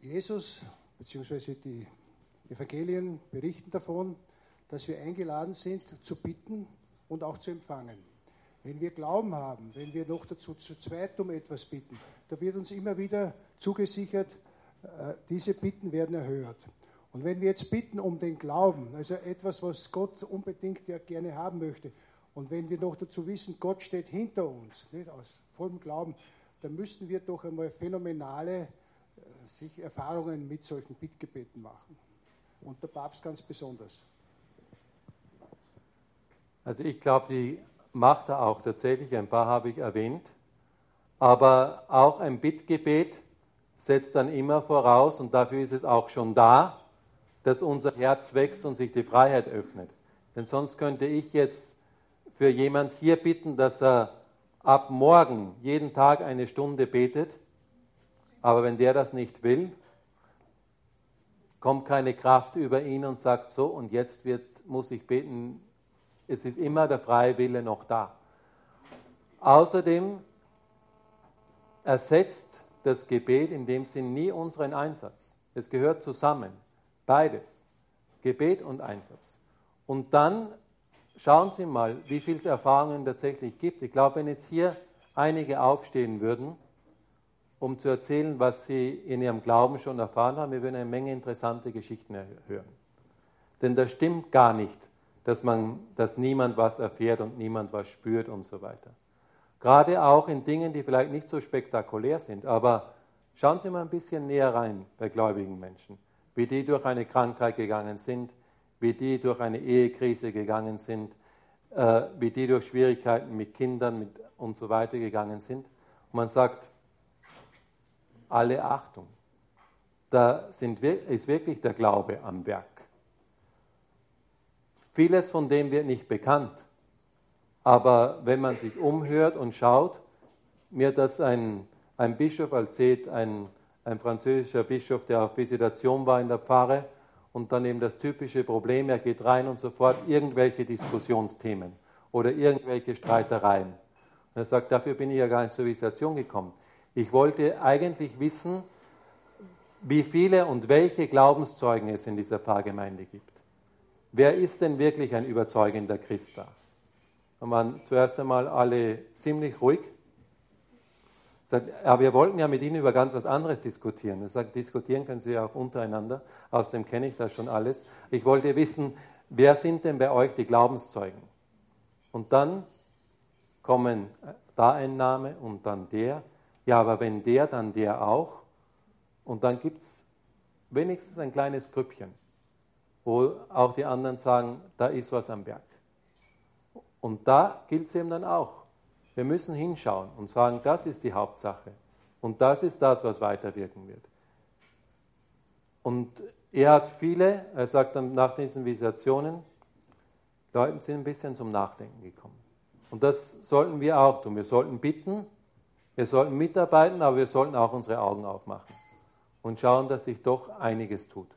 Jesus bzw. die Evangelien berichten davon, dass wir eingeladen sind zu bitten und auch zu empfangen. Wenn wir Glauben haben, wenn wir noch dazu zu zweit um etwas bitten, da wird uns immer wieder zugesichert, äh, diese Bitten werden erhört. Und wenn wir jetzt bitten um den Glauben, also etwas, was Gott unbedingt ja gerne haben möchte, und wenn wir noch dazu wissen, Gott steht hinter uns, nicht aus vollem Glauben, dann müssten wir doch einmal phänomenale äh, sich Erfahrungen mit solchen Bittgebeten machen. Und der Papst ganz besonders. Also ich glaube, die macht er auch tatsächlich, ein paar habe ich erwähnt. Aber auch ein Bittgebet setzt dann immer voraus, und dafür ist es auch schon da, dass unser Herz wächst und sich die Freiheit öffnet. Denn sonst könnte ich jetzt für jemand hier bitten, dass er ab morgen jeden Tag eine Stunde betet. Aber wenn der das nicht will, kommt keine Kraft über ihn und sagt so, und jetzt wird, muss ich beten, es ist immer der freie Wille noch da. Außerdem ersetzt das Gebet in dem Sinn nie unseren Einsatz. Es gehört zusammen. Beides. Gebet und Einsatz. Und dann schauen Sie mal, wie viel es Erfahrungen tatsächlich gibt. Ich glaube, wenn jetzt hier einige aufstehen würden, um zu erzählen, was sie in ihrem Glauben schon erfahren haben, wir würden eine Menge interessante Geschichten hören. Denn das stimmt gar nicht, dass, man, dass niemand was erfährt und niemand was spürt und so weiter. Gerade auch in Dingen, die vielleicht nicht so spektakulär sind, aber schauen Sie mal ein bisschen näher rein bei gläubigen Menschen, wie die durch eine Krankheit gegangen sind, wie die durch eine Ehekrise gegangen sind, äh, wie die durch Schwierigkeiten mit Kindern mit und so weiter gegangen sind. Und man sagt, alle Achtung, da sind, ist wirklich der Glaube am Werk. Vieles von dem wird nicht bekannt, aber wenn man sich umhört und schaut, mir das ein, ein Bischof erzählt, ein, ein französischer Bischof, der auf Visitation war in der Pfarre, und dann eben das typische Problem, er geht rein und sofort irgendwelche Diskussionsthemen oder irgendwelche Streitereien. Und er sagt, dafür bin ich ja gar nicht zur Visitation gekommen. Ich wollte eigentlich wissen, wie viele und welche Glaubenszeugen es in dieser Pfarrgemeinde gibt. Wer ist denn wirklich ein überzeugender Christ da? Und waren zuerst einmal alle ziemlich ruhig Sagt, aber wir wollten ja mit Ihnen über ganz was anderes diskutieren. Er sagt, diskutieren können Sie ja auch untereinander. Außerdem kenne ich das schon alles. Ich wollte wissen, wer sind denn bei euch die Glaubenszeugen? Und dann kommen da ein Name und dann der. Ja, aber wenn der, dann der auch. Und dann gibt es wenigstens ein kleines Grüppchen, wo auch die anderen sagen, da ist was am Berg. Und da gilt es eben dann auch. Wir müssen hinschauen und sagen, das ist die Hauptsache. Und das ist das, was weiterwirken wird. Und er hat viele, er sagt dann nach diesen Visitationen, Leuten sind ein bisschen zum Nachdenken gekommen. Und das sollten wir auch tun. Wir sollten bitten, wir sollten mitarbeiten, aber wir sollten auch unsere Augen aufmachen und schauen, dass sich doch einiges tut.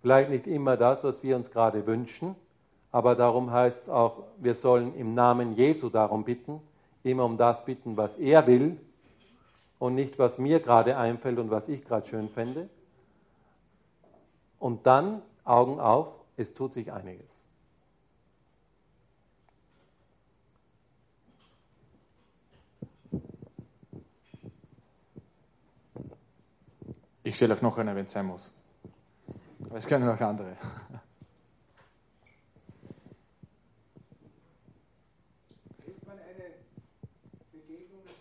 Vielleicht nicht immer das, was wir uns gerade wünschen, aber darum heißt es auch, wir sollen im Namen Jesu darum bitten, immer um das bitten, was er will und nicht, was mir gerade einfällt und was ich gerade schön fände. Und dann Augen auf, es tut sich einiges. Ich stelle auch noch eine, wenn es sein muss. Aber es können auch andere.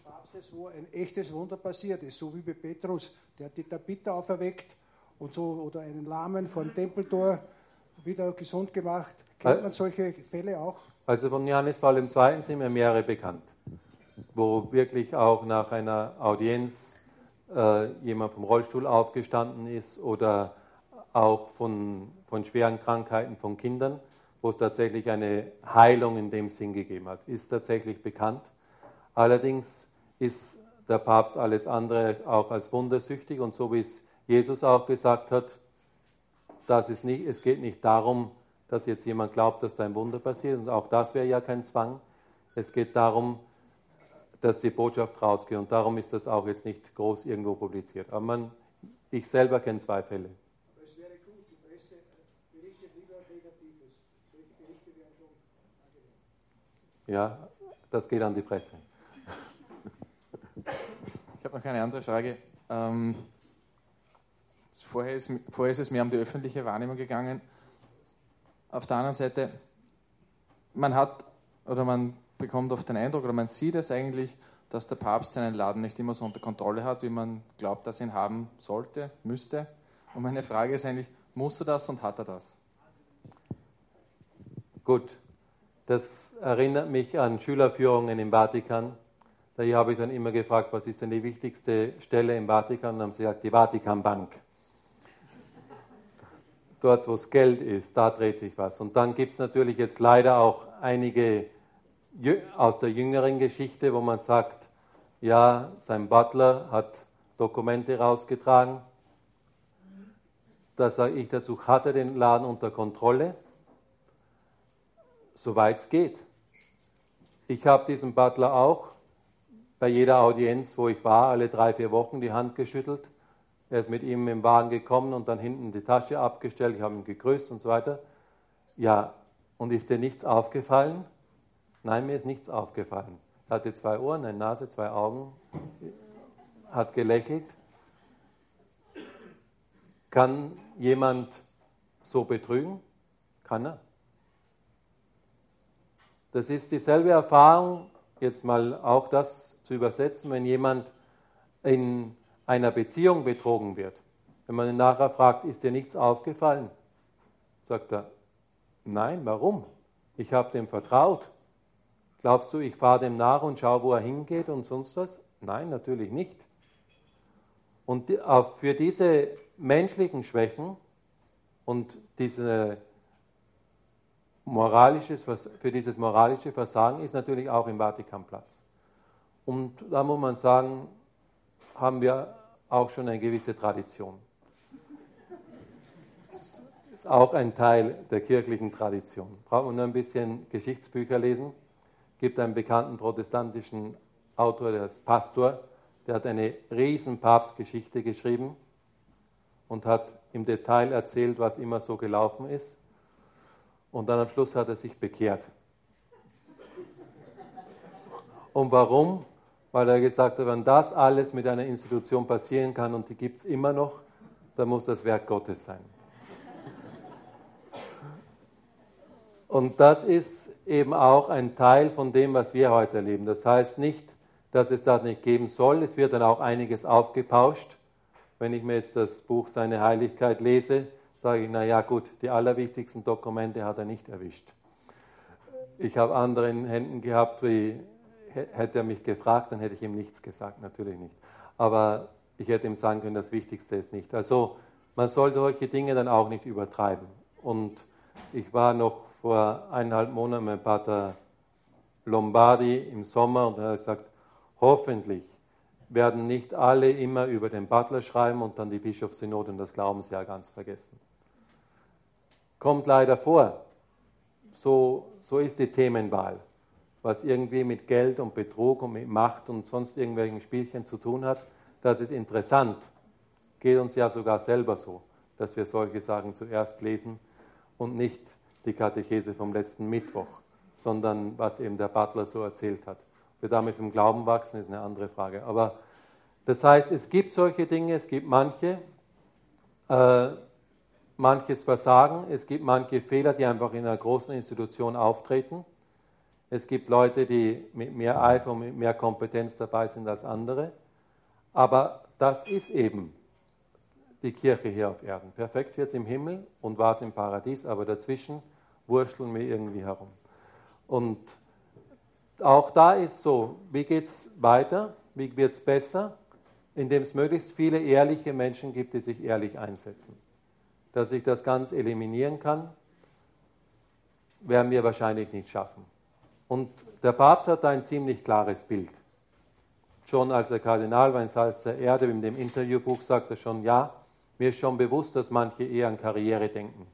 Papstes, wo ein echtes Wunder passiert ist, so wie bei Petrus, der hat die Tabitha auferweckt und so, oder einen Lahmen vor dem Tempeltor wieder gesund gemacht. Kennt man solche Fälle auch? Also von Johannes Paul II. sind mir mehrere bekannt, wo wirklich auch nach einer Audienz äh, jemand vom Rollstuhl aufgestanden ist oder auch von, von schweren Krankheiten von Kindern, wo es tatsächlich eine Heilung in dem Sinn gegeben hat, ist tatsächlich bekannt. Allerdings ist der Papst alles andere auch als wundersüchtig und so wie es Jesus auch gesagt hat, dass es, nicht, es geht nicht darum, dass jetzt jemand glaubt, dass da ein Wunder passiert und auch das wäre ja kein Zwang. Es geht darum, dass die Botschaft rausgeht und darum ist das auch jetzt nicht groß irgendwo publiziert. Aber man, ich selber kenne zwei Fälle. Aber es wäre gut, die Presse berichtet lieber Negatives. Berichte wären schon. Ja, das geht an die Presse. Habe noch eine andere Frage. Ähm, vorher, ist, vorher ist es mehr um die öffentliche Wahrnehmung gegangen. Auf der anderen Seite, man hat oder man bekommt oft den Eindruck oder man sieht es eigentlich, dass der Papst seinen Laden nicht immer so unter Kontrolle hat, wie man glaubt, dass ihn haben sollte, müsste. Und meine Frage ist eigentlich, muss er das und hat er das? Gut, das erinnert mich an Schülerführungen im Vatikan. Daher habe ich dann immer gefragt, was ist denn die wichtigste Stelle im Vatikan? Und dann haben sie gesagt, die Vatikanbank. Dort, wo es Geld ist, da dreht sich was. Und dann gibt es natürlich jetzt leider auch einige aus der jüngeren Geschichte, wo man sagt, ja, sein Butler hat Dokumente rausgetragen. Da sage ich dazu, hat er den Laden unter Kontrolle? Soweit es geht. Ich habe diesen Butler auch bei jeder Audienz, wo ich war, alle drei, vier Wochen die Hand geschüttelt. Er ist mit ihm im Wagen gekommen und dann hinten die Tasche abgestellt. Ich habe ihn gegrüßt und so weiter. Ja, und ist dir nichts aufgefallen? Nein, mir ist nichts aufgefallen. Er hatte zwei Ohren, eine Nase, zwei Augen, hat gelächelt. Kann jemand so betrügen? Kann er. Das ist dieselbe Erfahrung, jetzt mal auch das zu übersetzen, wenn jemand in einer Beziehung betrogen wird. Wenn man ihn nachher fragt, ist dir nichts aufgefallen? Sagt er, nein, warum? Ich habe dem vertraut. Glaubst du, ich fahre dem nach und schaue, wo er hingeht und sonst was? Nein, natürlich nicht. Und für diese menschlichen Schwächen und diese moralisches, für dieses moralische Versagen ist natürlich auch im Vatikan Platz. Und da muss man sagen, haben wir auch schon eine gewisse Tradition. Ist auch ein Teil der kirchlichen Tradition. Braucht man nur ein bisschen Geschichtsbücher lesen. Es gibt einen bekannten protestantischen Autor, der ist Pastor, der hat eine riesen Papstgeschichte geschrieben und hat im Detail erzählt, was immer so gelaufen ist. Und dann am Schluss hat er sich bekehrt. Und warum? Weil er gesagt hat, wenn das alles mit einer Institution passieren kann und die gibt es immer noch, dann muss das Werk Gottes sein. Und das ist eben auch ein Teil von dem, was wir heute erleben. Das heißt nicht, dass es das nicht geben soll. Es wird dann auch einiges aufgepauscht. Wenn ich mir jetzt das Buch Seine Heiligkeit lese, sage ich, naja gut, die allerwichtigsten Dokumente hat er nicht erwischt. Ich habe andere in Händen gehabt, wie hätte er mich gefragt, dann hätte ich ihm nichts gesagt, natürlich nicht. Aber ich hätte ihm sagen können, das Wichtigste ist nicht. Also man sollte solche Dinge dann auch nicht übertreiben. Und ich war noch vor eineinhalb Monaten mit Pater Lombardi im Sommer und er hat gesagt, hoffentlich werden nicht alle immer über den Butler schreiben und dann die Bischofssynode und das Glaubensjahr ganz vergessen kommt leider vor. So, so ist die Themenwahl, was irgendwie mit Geld und Betrug und mit Macht und sonst irgendwelchen Spielchen zu tun hat. Das ist interessant. Geht uns ja sogar selber so, dass wir solche Sachen zuerst lesen und nicht die Katechese vom letzten Mittwoch, sondern was eben der Butler so erzählt hat. Wir damit im Glauben wachsen, ist eine andere Frage. Aber das heißt, es gibt solche Dinge, es gibt manche, äh, manches Versagen, es gibt manche Fehler, die einfach in einer großen Institution auftreten. Es gibt Leute, die mit mehr Eifer und mit mehr Kompetenz dabei sind als andere. Aber das ist eben die Kirche hier auf Erden. Perfekt wird es im Himmel und war es im Paradies, aber dazwischen wurschteln wir irgendwie herum. Und auch da ist so, wie geht es weiter? Wie wird es besser? Indem es möglichst viele ehrliche Menschen gibt, die sich ehrlich einsetzen dass ich das ganz eliminieren kann, werden wir wahrscheinlich nicht schaffen. Und der Papst hat ein ziemlich klares Bild. Schon als der Kardinal war in Salz der Erde, in dem Interviewbuch sagt er schon, ja, mir ist schon bewusst, dass manche eher an Karriere denken,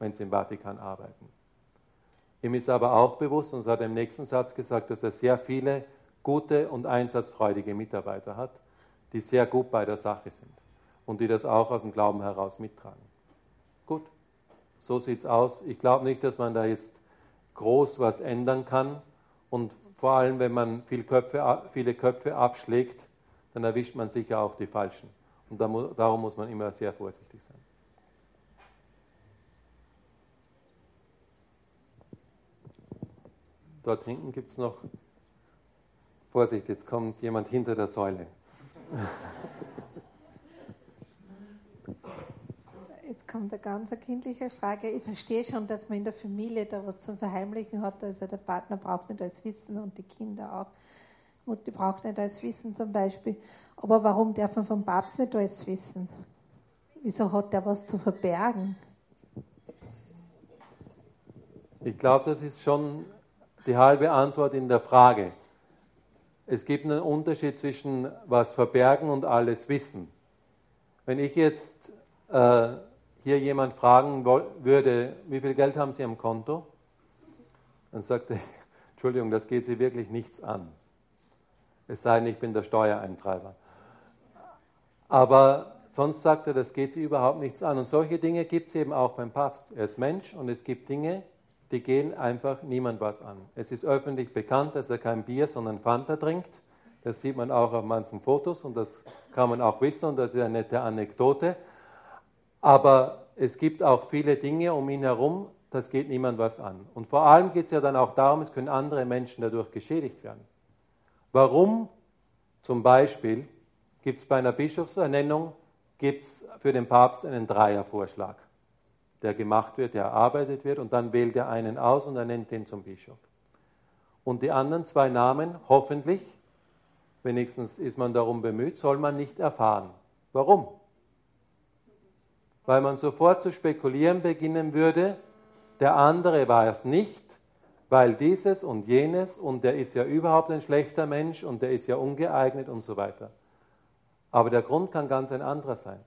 wenn sie im Vatikan arbeiten. Ihm ist aber auch bewusst, und so hat er im nächsten Satz gesagt, dass er sehr viele gute und einsatzfreudige Mitarbeiter hat, die sehr gut bei der Sache sind und die das auch aus dem Glauben heraus mittragen. Gut, so sieht es aus. Ich glaube nicht, dass man da jetzt groß was ändern kann. Und vor allem, wenn man viel Köpfe, viele Köpfe abschlägt, dann erwischt man sicher auch die Falschen. Und darum muss man immer sehr vorsichtig sein. Dort hinten gibt es noch, Vorsicht, jetzt kommt jemand hinter der Säule. kommt eine ganz kindliche Frage. Ich verstehe schon, dass man in der Familie da was zum Verheimlichen hat. Also der Partner braucht nicht alles wissen und die Kinder auch. Mutti braucht nicht alles wissen zum Beispiel. Aber warum darf man vom Papst nicht alles wissen? Wieso hat der was zu verbergen? Ich glaube, das ist schon die halbe Antwort in der Frage. Es gibt einen Unterschied zwischen was verbergen und alles wissen. Wenn ich jetzt äh, hier jemand fragen würde, wie viel Geld haben Sie am Konto? Dann sagt er, Entschuldigung, das geht Sie wirklich nichts an. Es sei denn, ich bin der Steuereintreiber. Aber sonst sagt er, das geht sie überhaupt nichts an. Und solche Dinge gibt es eben auch beim Papst. Er ist Mensch und es gibt Dinge, die gehen einfach niemand was an. Es ist öffentlich bekannt, dass er kein Bier, sondern Fanta trinkt. Das sieht man auch auf manchen Fotos und das kann man auch wissen und das ist eine nette Anekdote. Aber es gibt auch viele Dinge um ihn herum, das geht niemand was an. Und vor allem geht es ja dann auch darum, es können andere Menschen dadurch geschädigt werden. Warum zum Beispiel gibt es bei einer Bischofsernennung gibt's für den Papst einen Dreiervorschlag, der gemacht wird, der erarbeitet wird und dann wählt er einen aus und er nennt den zum Bischof. Und die anderen zwei Namen, hoffentlich, wenigstens ist man darum bemüht, soll man nicht erfahren. Warum? Weil man sofort zu spekulieren beginnen würde, der andere war es nicht, weil dieses und jenes und der ist ja überhaupt ein schlechter Mensch und der ist ja ungeeignet und so weiter. Aber der Grund kann ganz ein anderer sein.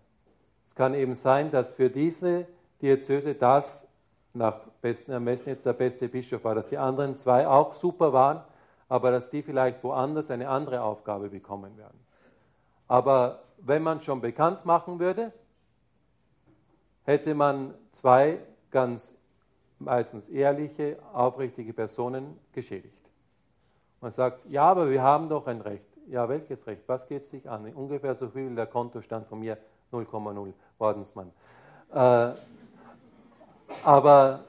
Es kann eben sein, dass für diese Diözese das nach besten Ermessen jetzt der beste Bischof war, dass die anderen zwei auch super waren, aber dass die vielleicht woanders eine andere Aufgabe bekommen werden. Aber wenn man schon bekannt machen würde, hätte man zwei ganz meistens ehrliche, aufrichtige Personen geschädigt. Man sagt, ja, aber wir haben doch ein Recht. Ja, welches Recht? Was geht es sich an? Ungefähr so viel der Kontostand von mir, 0,0, Ordensmann. Äh, aber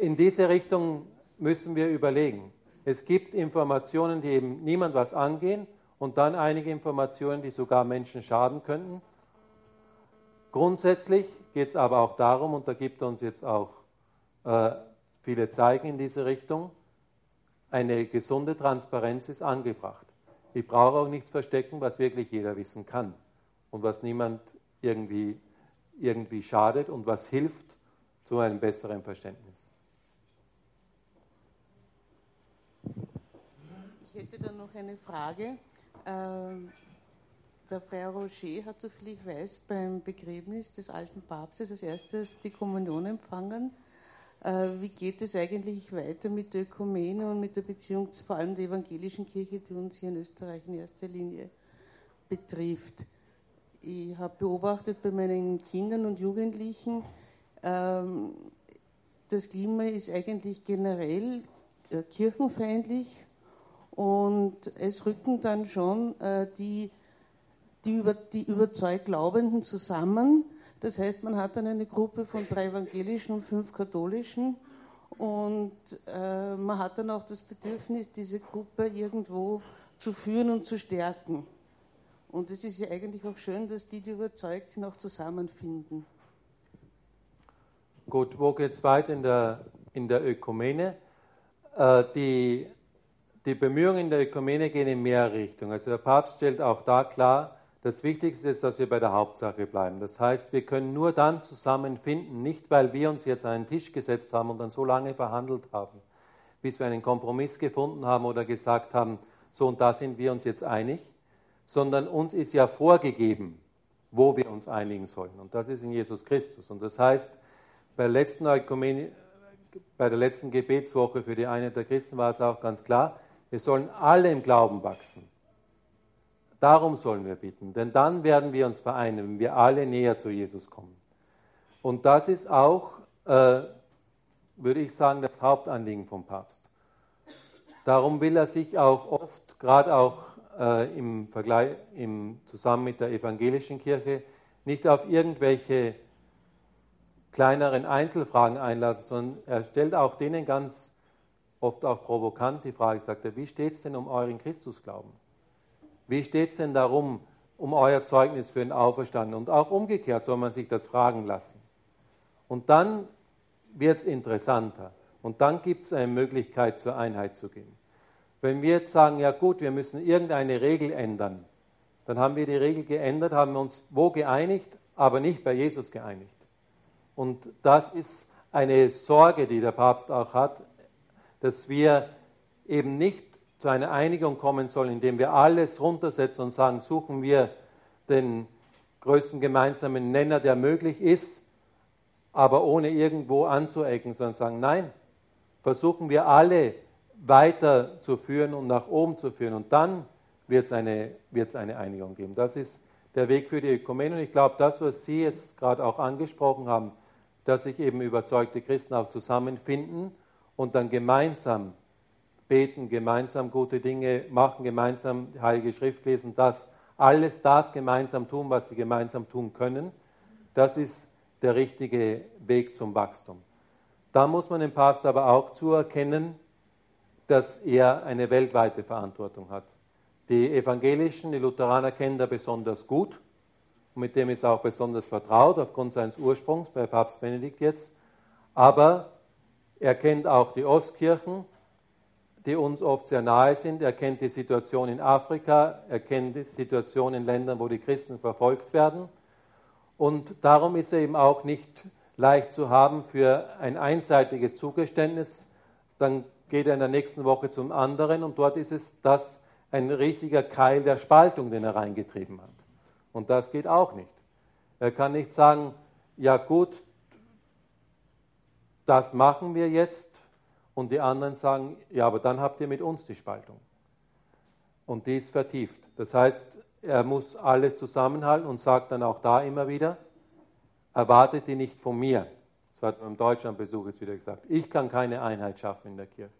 in diese Richtung müssen wir überlegen. Es gibt Informationen, die eben niemand was angehen und dann einige Informationen, die sogar Menschen schaden könnten. Grundsätzlich geht es aber auch darum, und da gibt uns jetzt auch äh, viele Zeichen in diese Richtung, eine gesunde Transparenz ist angebracht. Ich brauche auch nichts verstecken, was wirklich jeder wissen kann und was niemand irgendwie, irgendwie schadet und was hilft zu einem besseren Verständnis. Ich hätte dann noch eine Frage. Ähm der Frère Roger hat, soviel ich weiß, beim Begräbnis des alten Papstes als erstes die Kommunion empfangen. Äh, wie geht es eigentlich weiter mit der Ökumene und mit der Beziehung vor allem der evangelischen Kirche, die uns hier in Österreich in erster Linie betrifft? Ich habe beobachtet bei meinen Kindern und Jugendlichen, ähm, das Klima ist eigentlich generell äh, kirchenfeindlich und es rücken dann schon äh, die die, über, die überzeugt Glaubenden zusammen. Das heißt, man hat dann eine Gruppe von drei evangelischen und fünf katholischen und äh, man hat dann auch das Bedürfnis, diese Gruppe irgendwo zu führen und zu stärken. Und es ist ja eigentlich auch schön, dass die, die überzeugt sind, auch zusammenfinden. Gut, wo geht es weiter in der, in der Ökumene? Äh, die, die Bemühungen in der Ökumene gehen in mehrere Richtungen. Also der Papst stellt auch da klar, das Wichtigste ist, dass wir bei der Hauptsache bleiben. Das heißt, wir können nur dann zusammenfinden, nicht weil wir uns jetzt an einen Tisch gesetzt haben und dann so lange verhandelt haben, bis wir einen Kompromiss gefunden haben oder gesagt haben, so und da sind wir uns jetzt einig, sondern uns ist ja vorgegeben, wo wir uns einigen sollen. Und das ist in Jesus Christus. Und das heißt, bei der letzten, bei der letzten Gebetswoche für die Einheit der Christen war es auch ganz klar, wir sollen alle im Glauben wachsen. Darum sollen wir bitten, denn dann werden wir uns vereinen, wenn wir alle näher zu Jesus kommen. Und das ist auch, äh, würde ich sagen, das Hauptanliegen vom Papst. Darum will er sich auch oft, gerade auch äh, im Vergleich, im, zusammen mit der evangelischen Kirche, nicht auf irgendwelche kleineren Einzelfragen einlassen, sondern er stellt auch denen ganz oft auch provokant die Frage, sagt er, wie steht es denn um euren Christusglauben? Wie steht es denn darum, um euer Zeugnis für den Auferstandenen? Und auch umgekehrt soll man sich das fragen lassen. Und dann wird es interessanter. Und dann gibt es eine Möglichkeit, zur Einheit zu gehen. Wenn wir jetzt sagen, ja gut, wir müssen irgendeine Regel ändern, dann haben wir die Regel geändert, haben uns wo geeinigt, aber nicht bei Jesus geeinigt. Und das ist eine Sorge, die der Papst auch hat, dass wir eben nicht zu einer Einigung kommen soll, indem wir alles runtersetzen und sagen, suchen wir den größten gemeinsamen Nenner, der möglich ist, aber ohne irgendwo anzuecken, sondern sagen, nein, versuchen wir alle weiterzuführen und nach oben zu führen. Und dann wird es eine, wird's eine Einigung geben. Das ist der Weg für die Ökumene. Und ich glaube, das, was Sie jetzt gerade auch angesprochen haben, dass sich eben überzeugte Christen auch zusammenfinden und dann gemeinsam beten, gemeinsam gute Dinge machen, gemeinsam Heilige Schrift lesen, dass alles das gemeinsam tun, was sie gemeinsam tun können, das ist der richtige Weg zum Wachstum. Da muss man dem Papst aber auch zuerkennen, dass er eine weltweite Verantwortung hat. Die Evangelischen, die Lutheraner kennen da besonders gut und mit dem ist er auch besonders vertraut aufgrund seines Ursprungs bei Papst Benedikt jetzt. Aber er kennt auch die Ostkirchen, die uns oft sehr nahe sind. Er kennt die Situation in Afrika, er kennt die Situation in Ländern, wo die Christen verfolgt werden. Und darum ist er eben auch nicht leicht zu haben für ein einseitiges Zugeständnis. Dann geht er in der nächsten Woche zum anderen und dort ist es das ein riesiger Keil der Spaltung, den er reingetrieben hat. Und das geht auch nicht. Er kann nicht sagen, ja gut, das machen wir jetzt und die anderen sagen, ja, aber dann habt ihr mit uns die Spaltung. Und die ist vertieft. Das heißt, er muss alles zusammenhalten und sagt dann auch da immer wieder, erwartet die nicht von mir. Das hat man im Deutschlandbesuch jetzt wieder gesagt. Ich kann keine Einheit schaffen in der Kirche.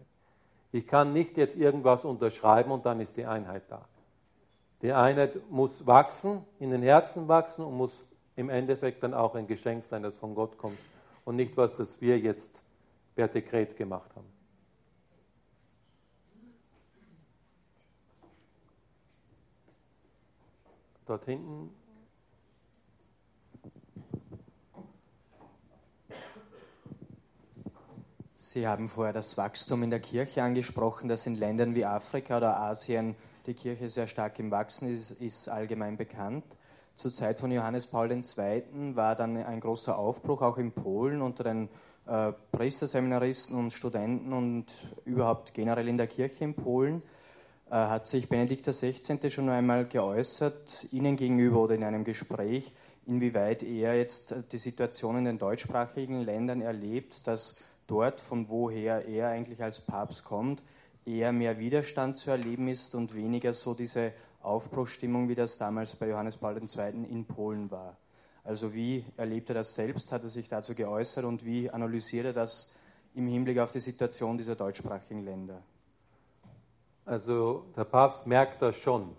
Ich kann nicht jetzt irgendwas unterschreiben und dann ist die Einheit da. Die Einheit muss wachsen, in den Herzen wachsen und muss im Endeffekt dann auch ein Geschenk sein, das von Gott kommt und nicht was, das wir jetzt per Dekret gemacht haben. Dort hinten. Sie haben vorher das Wachstum in der Kirche angesprochen, das in Ländern wie Afrika oder Asien die Kirche sehr stark im Wachsen ist, ist allgemein bekannt. Zur Zeit von Johannes Paul II. war dann ein großer Aufbruch auch in Polen unter den äh, Priesterseminaristen und Studenten und überhaupt generell in der Kirche in Polen. Äh, hat sich Benedikt XVI. schon einmal geäußert, Ihnen gegenüber oder in einem Gespräch, inwieweit er jetzt die Situation in den deutschsprachigen Ländern erlebt, dass dort, von woher er eigentlich als Papst kommt, eher mehr Widerstand zu erleben ist und weniger so diese Aufbruchstimmung, wie das damals bei Johannes Paul II. in Polen war. Also wie erlebt er das selbst? Hat er sich dazu geäußert und wie analysiert er das im Hinblick auf die Situation dieser deutschsprachigen Länder? Also der Papst merkt das schon.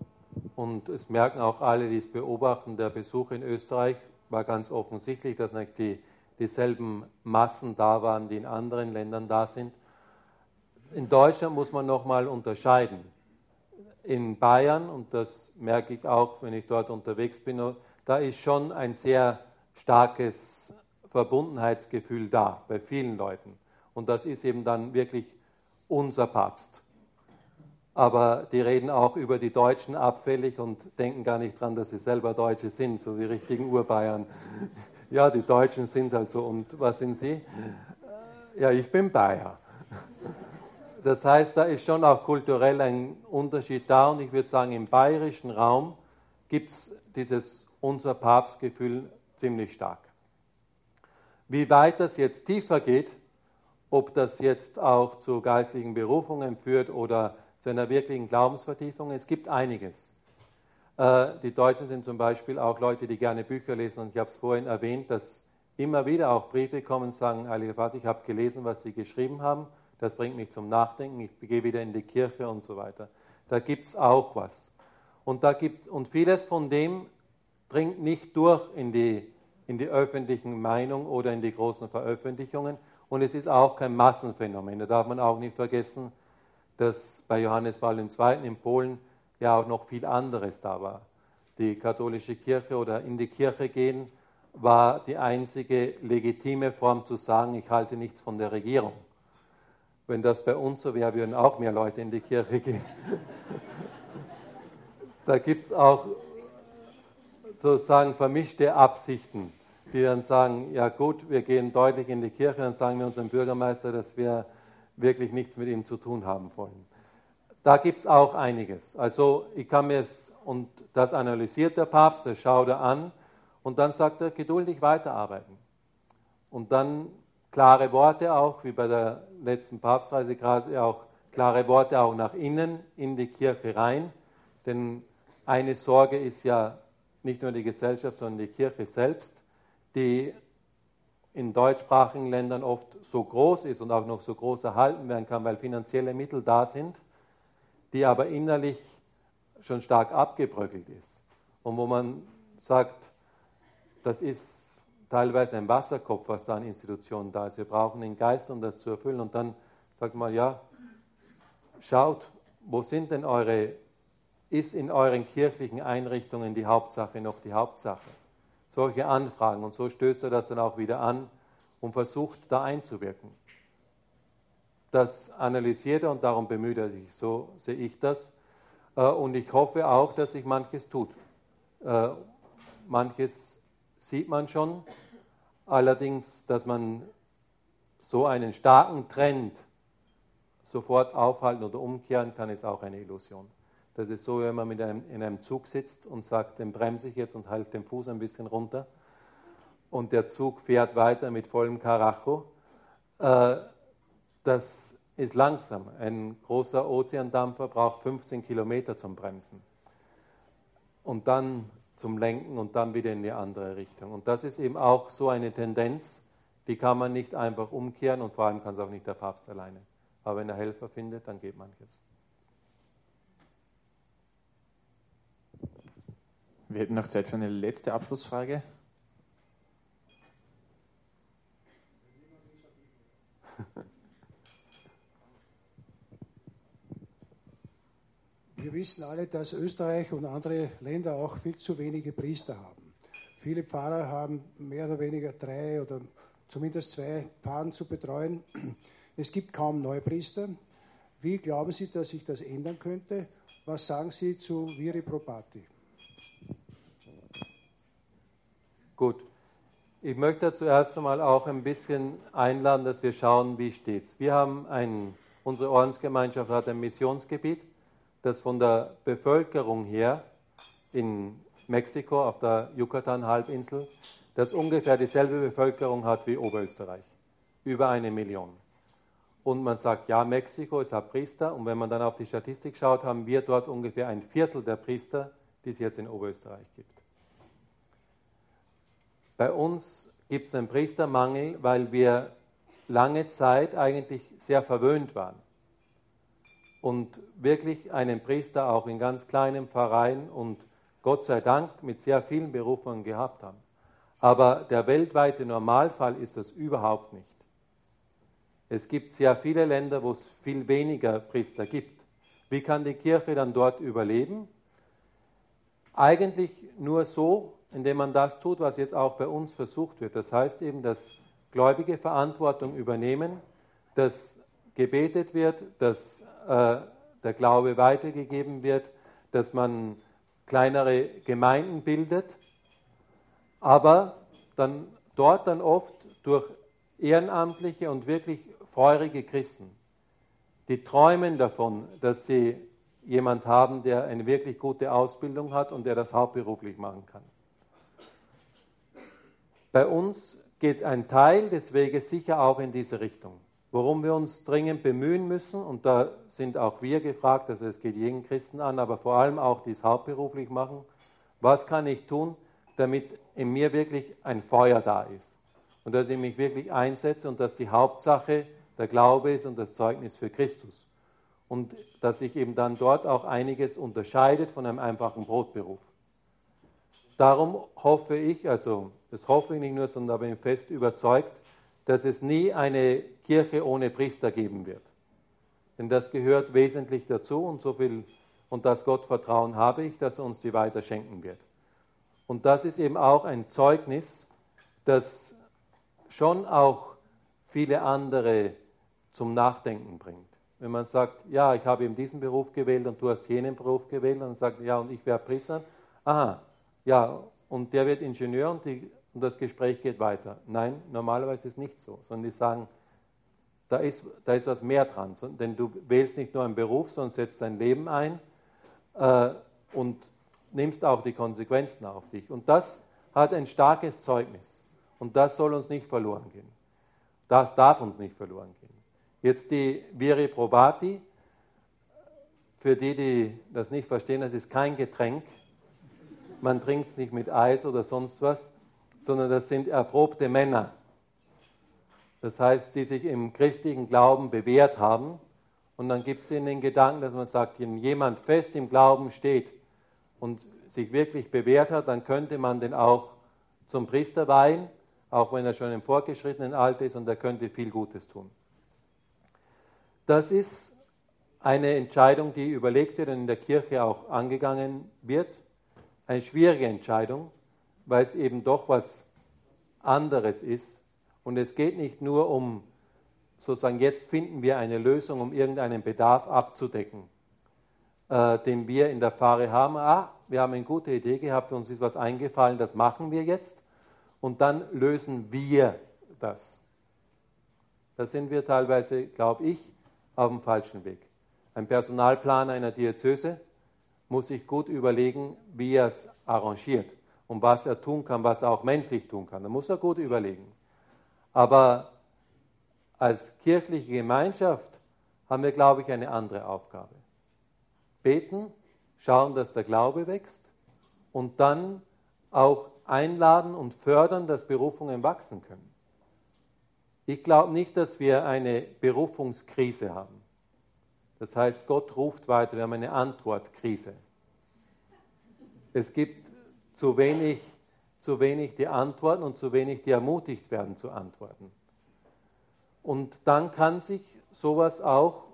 Und es merken auch alle, die es beobachten. Der Besuch in Österreich war ganz offensichtlich, dass nicht die, dieselben Massen da waren, die in anderen Ländern da sind. In Deutschland muss man nochmal unterscheiden. In Bayern, und das merke ich auch, wenn ich dort unterwegs bin, da ist schon ein sehr starkes Verbundenheitsgefühl da bei vielen Leuten. Und das ist eben dann wirklich unser Papst. Aber die reden auch über die Deutschen abfällig und denken gar nicht dran, dass sie selber Deutsche sind, so wie richtigen Urbayern. Ja, die Deutschen sind halt so. Und was sind sie? Ja, ich bin Bayer. Das heißt, da ist schon auch kulturell ein Unterschied da. Und ich würde sagen, im bayerischen Raum gibt es dieses unser Papstgefühl ziemlich stark. Wie weit das jetzt tiefer geht, ob das jetzt auch zu geistlichen Berufungen führt oder zu einer wirklichen Glaubensvertiefung, es gibt einiges. Äh, die Deutschen sind zum Beispiel auch Leute, die gerne Bücher lesen und ich habe es vorhin erwähnt, dass immer wieder auch Briefe kommen und sagen, Heiliger Vater, ich habe gelesen, was Sie geschrieben haben, das bringt mich zum Nachdenken, ich gehe wieder in die Kirche und so weiter. Da gibt es auch was. Und, da gibt, und vieles von dem dringt nicht durch in die, in die öffentlichen Meinung oder in die großen Veröffentlichungen. Und es ist auch kein Massenphänomen. Da darf man auch nicht vergessen, dass bei Johannes Paul II. in Polen ja auch noch viel anderes da war. Die katholische Kirche oder in die Kirche gehen war die einzige legitime Form zu sagen, ich halte nichts von der Regierung. Wenn das bei uns so wäre, würden auch mehr Leute in die Kirche gehen. da gibt es auch sozusagen vermischte Absichten, die dann sagen, ja gut, wir gehen deutlich in die Kirche, dann sagen wir unserem Bürgermeister, dass wir wirklich nichts mit ihm zu tun haben wollen. Da gibt es auch einiges. Also ich kann mir es, und das analysiert der Papst, das schaut er an und dann sagt er, geduldig weiterarbeiten. Und dann klare Worte auch, wie bei der letzten Papstreise gerade auch klare Worte auch nach innen in die Kirche rein. Denn eine Sorge ist ja nicht nur die Gesellschaft, sondern die Kirche selbst, die in deutschsprachigen Ländern oft so groß ist und auch noch so groß erhalten werden kann, weil finanzielle Mittel da sind, die aber innerlich schon stark abgebröckelt ist. Und wo man sagt, das ist teilweise ein Wasserkopf, was da an Institutionen da ist. Wir brauchen den Geist, um das zu erfüllen. Und dann sagt man, ja, schaut, wo sind denn eure, ist in euren kirchlichen Einrichtungen die Hauptsache noch die Hauptsache? Solche Anfragen. Und so stößt er das dann auch wieder an und versucht da einzuwirken. Das analysiert er und darum bemüht er sich. So sehe ich das. Äh, und ich hoffe auch, dass sich manches tut. Äh, manches sieht man schon. Allerdings, dass man so einen starken Trend sofort aufhalten oder umkehren kann, ist auch eine Illusion. Das ist so, wenn man mit einem, in einem Zug sitzt und sagt, den bremse ich jetzt und halte den Fuß ein bisschen runter und der Zug fährt weiter mit vollem Karacho. Äh, das ist langsam. Ein großer Ozeandampfer braucht 15 Kilometer zum Bremsen und dann zum Lenken und dann wieder in die andere Richtung. Und das ist eben auch so eine Tendenz, die kann man nicht einfach umkehren und vor allem kann es auch nicht der Papst alleine. Aber wenn er Helfer findet, dann geht manches. Wir hätten noch Zeit für eine letzte Abschlussfrage. Wir wissen alle, dass Österreich und andere Länder auch viel zu wenige Priester haben. Viele Pfarrer haben mehr oder weniger drei oder zumindest zwei Paaren zu betreuen. Es gibt kaum Neupriester. Wie glauben Sie, dass sich das ändern könnte? Was sagen Sie zu Viri Probati? Gut. Ich möchte zuerst einmal auch ein bisschen einladen, dass wir schauen, wie steht's. Wir haben ein, unsere Ordensgemeinschaft hat ein Missionsgebiet, das von der Bevölkerung her in Mexiko auf der Yucatan-Halbinsel, das ungefähr dieselbe Bevölkerung hat wie Oberösterreich, über eine Million. Und man sagt, ja, Mexiko ist ein Priester, und wenn man dann auf die Statistik schaut, haben wir dort ungefähr ein Viertel der Priester, die es jetzt in Oberösterreich gibt. Bei uns gibt es einen Priestermangel, weil wir lange Zeit eigentlich sehr verwöhnt waren und wirklich einen Priester auch in ganz kleinen Pfarreien und Gott sei Dank mit sehr vielen Berufungen gehabt haben. Aber der weltweite Normalfall ist das überhaupt nicht. Es gibt sehr viele Länder, wo es viel weniger Priester gibt. Wie kann die Kirche dann dort überleben? Eigentlich nur so, indem man das tut, was jetzt auch bei uns versucht wird. Das heißt eben, dass Gläubige Verantwortung übernehmen, dass gebetet wird, dass äh, der Glaube weitergegeben wird, dass man kleinere Gemeinden bildet, aber dann dort dann oft durch ehrenamtliche und wirklich feurige Christen, die träumen davon, dass sie jemand haben, der eine wirklich gute Ausbildung hat und der das hauptberuflich machen kann. Bei uns geht ein Teil des Weges sicher auch in diese Richtung. Worum wir uns dringend bemühen müssen, und da sind auch wir gefragt, also es geht jeden Christen an, aber vor allem auch, die es hauptberuflich machen, was kann ich tun, damit in mir wirklich ein Feuer da ist und dass ich mich wirklich einsetze und dass die Hauptsache der Glaube ist und das Zeugnis für Christus und dass sich eben dann dort auch einiges unterscheidet von einem einfachen Brotberuf. Darum hoffe ich, also das hoffe ich nicht nur, sondern bin fest überzeugt, dass es nie eine Kirche ohne Priester geben wird. Denn das gehört wesentlich dazu und so viel und das Gottvertrauen habe ich, dass er uns die weiter schenken wird. Und das ist eben auch ein Zeugnis, das schon auch viele andere zum Nachdenken bringt. Wenn man sagt, ja, ich habe eben diesen Beruf gewählt und du hast jenen Beruf gewählt und sagt, ja, und ich werde Priester, aha, ja, und der wird Ingenieur und, die, und das Gespräch geht weiter. Nein, normalerweise ist es nicht so, sondern die sagen, da ist, da ist was mehr dran. Denn du wählst nicht nur einen Beruf, sondern setzt dein Leben ein äh, und nimmst auch die Konsequenzen auf dich. Und das hat ein starkes Zeugnis. Und das soll uns nicht verloren gehen. Das darf uns nicht verloren gehen. Jetzt die Viri Probati, für die, die das nicht verstehen, das ist kein Getränk. Man trinkt es nicht mit Eis oder sonst was, sondern das sind erprobte Männer. Das heißt, die sich im christlichen Glauben bewährt haben. Und dann gibt es in den Gedanken, dass man sagt, wenn jemand fest im Glauben steht und sich wirklich bewährt hat, dann könnte man den auch zum Priester weihen, auch wenn er schon im fortgeschrittenen Alter ist und er könnte viel Gutes tun. Das ist eine Entscheidung, die überlegt wird und in der Kirche auch angegangen wird. Eine schwierige Entscheidung, weil es eben doch was anderes ist. Und es geht nicht nur um, sozusagen, jetzt finden wir eine Lösung, um irgendeinen Bedarf abzudecken, äh, den wir in der Pfarre haben. Ah, wir haben eine gute Idee gehabt, uns ist was eingefallen, das machen wir jetzt. Und dann lösen wir das. Da sind wir teilweise, glaube ich, auf dem falschen Weg. Ein Personalplaner einer Diözese muss sich gut überlegen, wie er es arrangiert und was er tun kann, was er auch menschlich tun kann. Da muss er gut überlegen. Aber als kirchliche Gemeinschaft haben wir, glaube ich, eine andere Aufgabe. Beten, schauen, dass der Glaube wächst und dann auch einladen und fördern, dass Berufungen wachsen können. Ich glaube nicht, dass wir eine Berufungskrise haben. Das heißt, Gott ruft weiter, wir haben eine Antwortkrise. Es gibt zu wenig, zu wenig die Antworten und zu wenig, die ermutigt werden zu antworten. Und dann kann sich sowas auch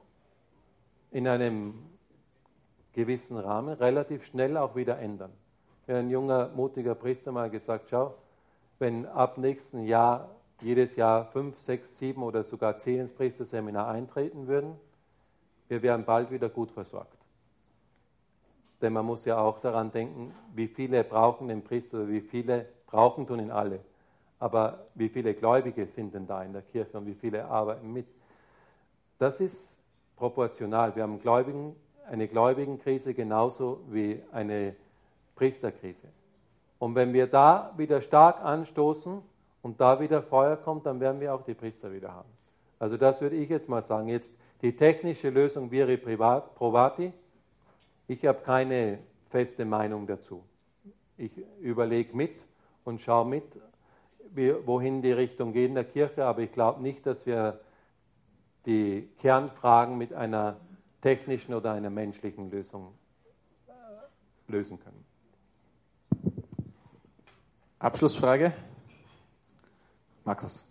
in einem gewissen Rahmen relativ schnell auch wieder ändern. Mir ein junger, mutiger Priester mal gesagt, schau, wenn ab nächsten Jahr jedes Jahr fünf, sechs, sieben oder sogar zehn ins Priesterseminar eintreten würden, wir wären bald wieder gut versorgt. Denn man muss ja auch daran denken, wie viele brauchen den Priester, wie viele brauchen tun ihn alle. Aber wie viele Gläubige sind denn da in der Kirche und wie viele arbeiten mit? Das ist proportional. Wir haben Gläubigen, eine Gläubigenkrise genauso wie eine Priesterkrise. Und wenn wir da wieder stark anstoßen und da wieder Feuer kommt, dann werden wir auch die Priester wieder haben. Also das würde ich jetzt mal sagen. Jetzt die technische Lösung wäre Provati. Ich habe keine feste Meinung dazu. Ich überlege mit und schaue mit, wohin die Richtung geht in der Kirche, aber ich glaube nicht, dass wir die Kernfragen mit einer technischen oder einer menschlichen Lösung äh, lösen können. Abschlussfrage. Markus.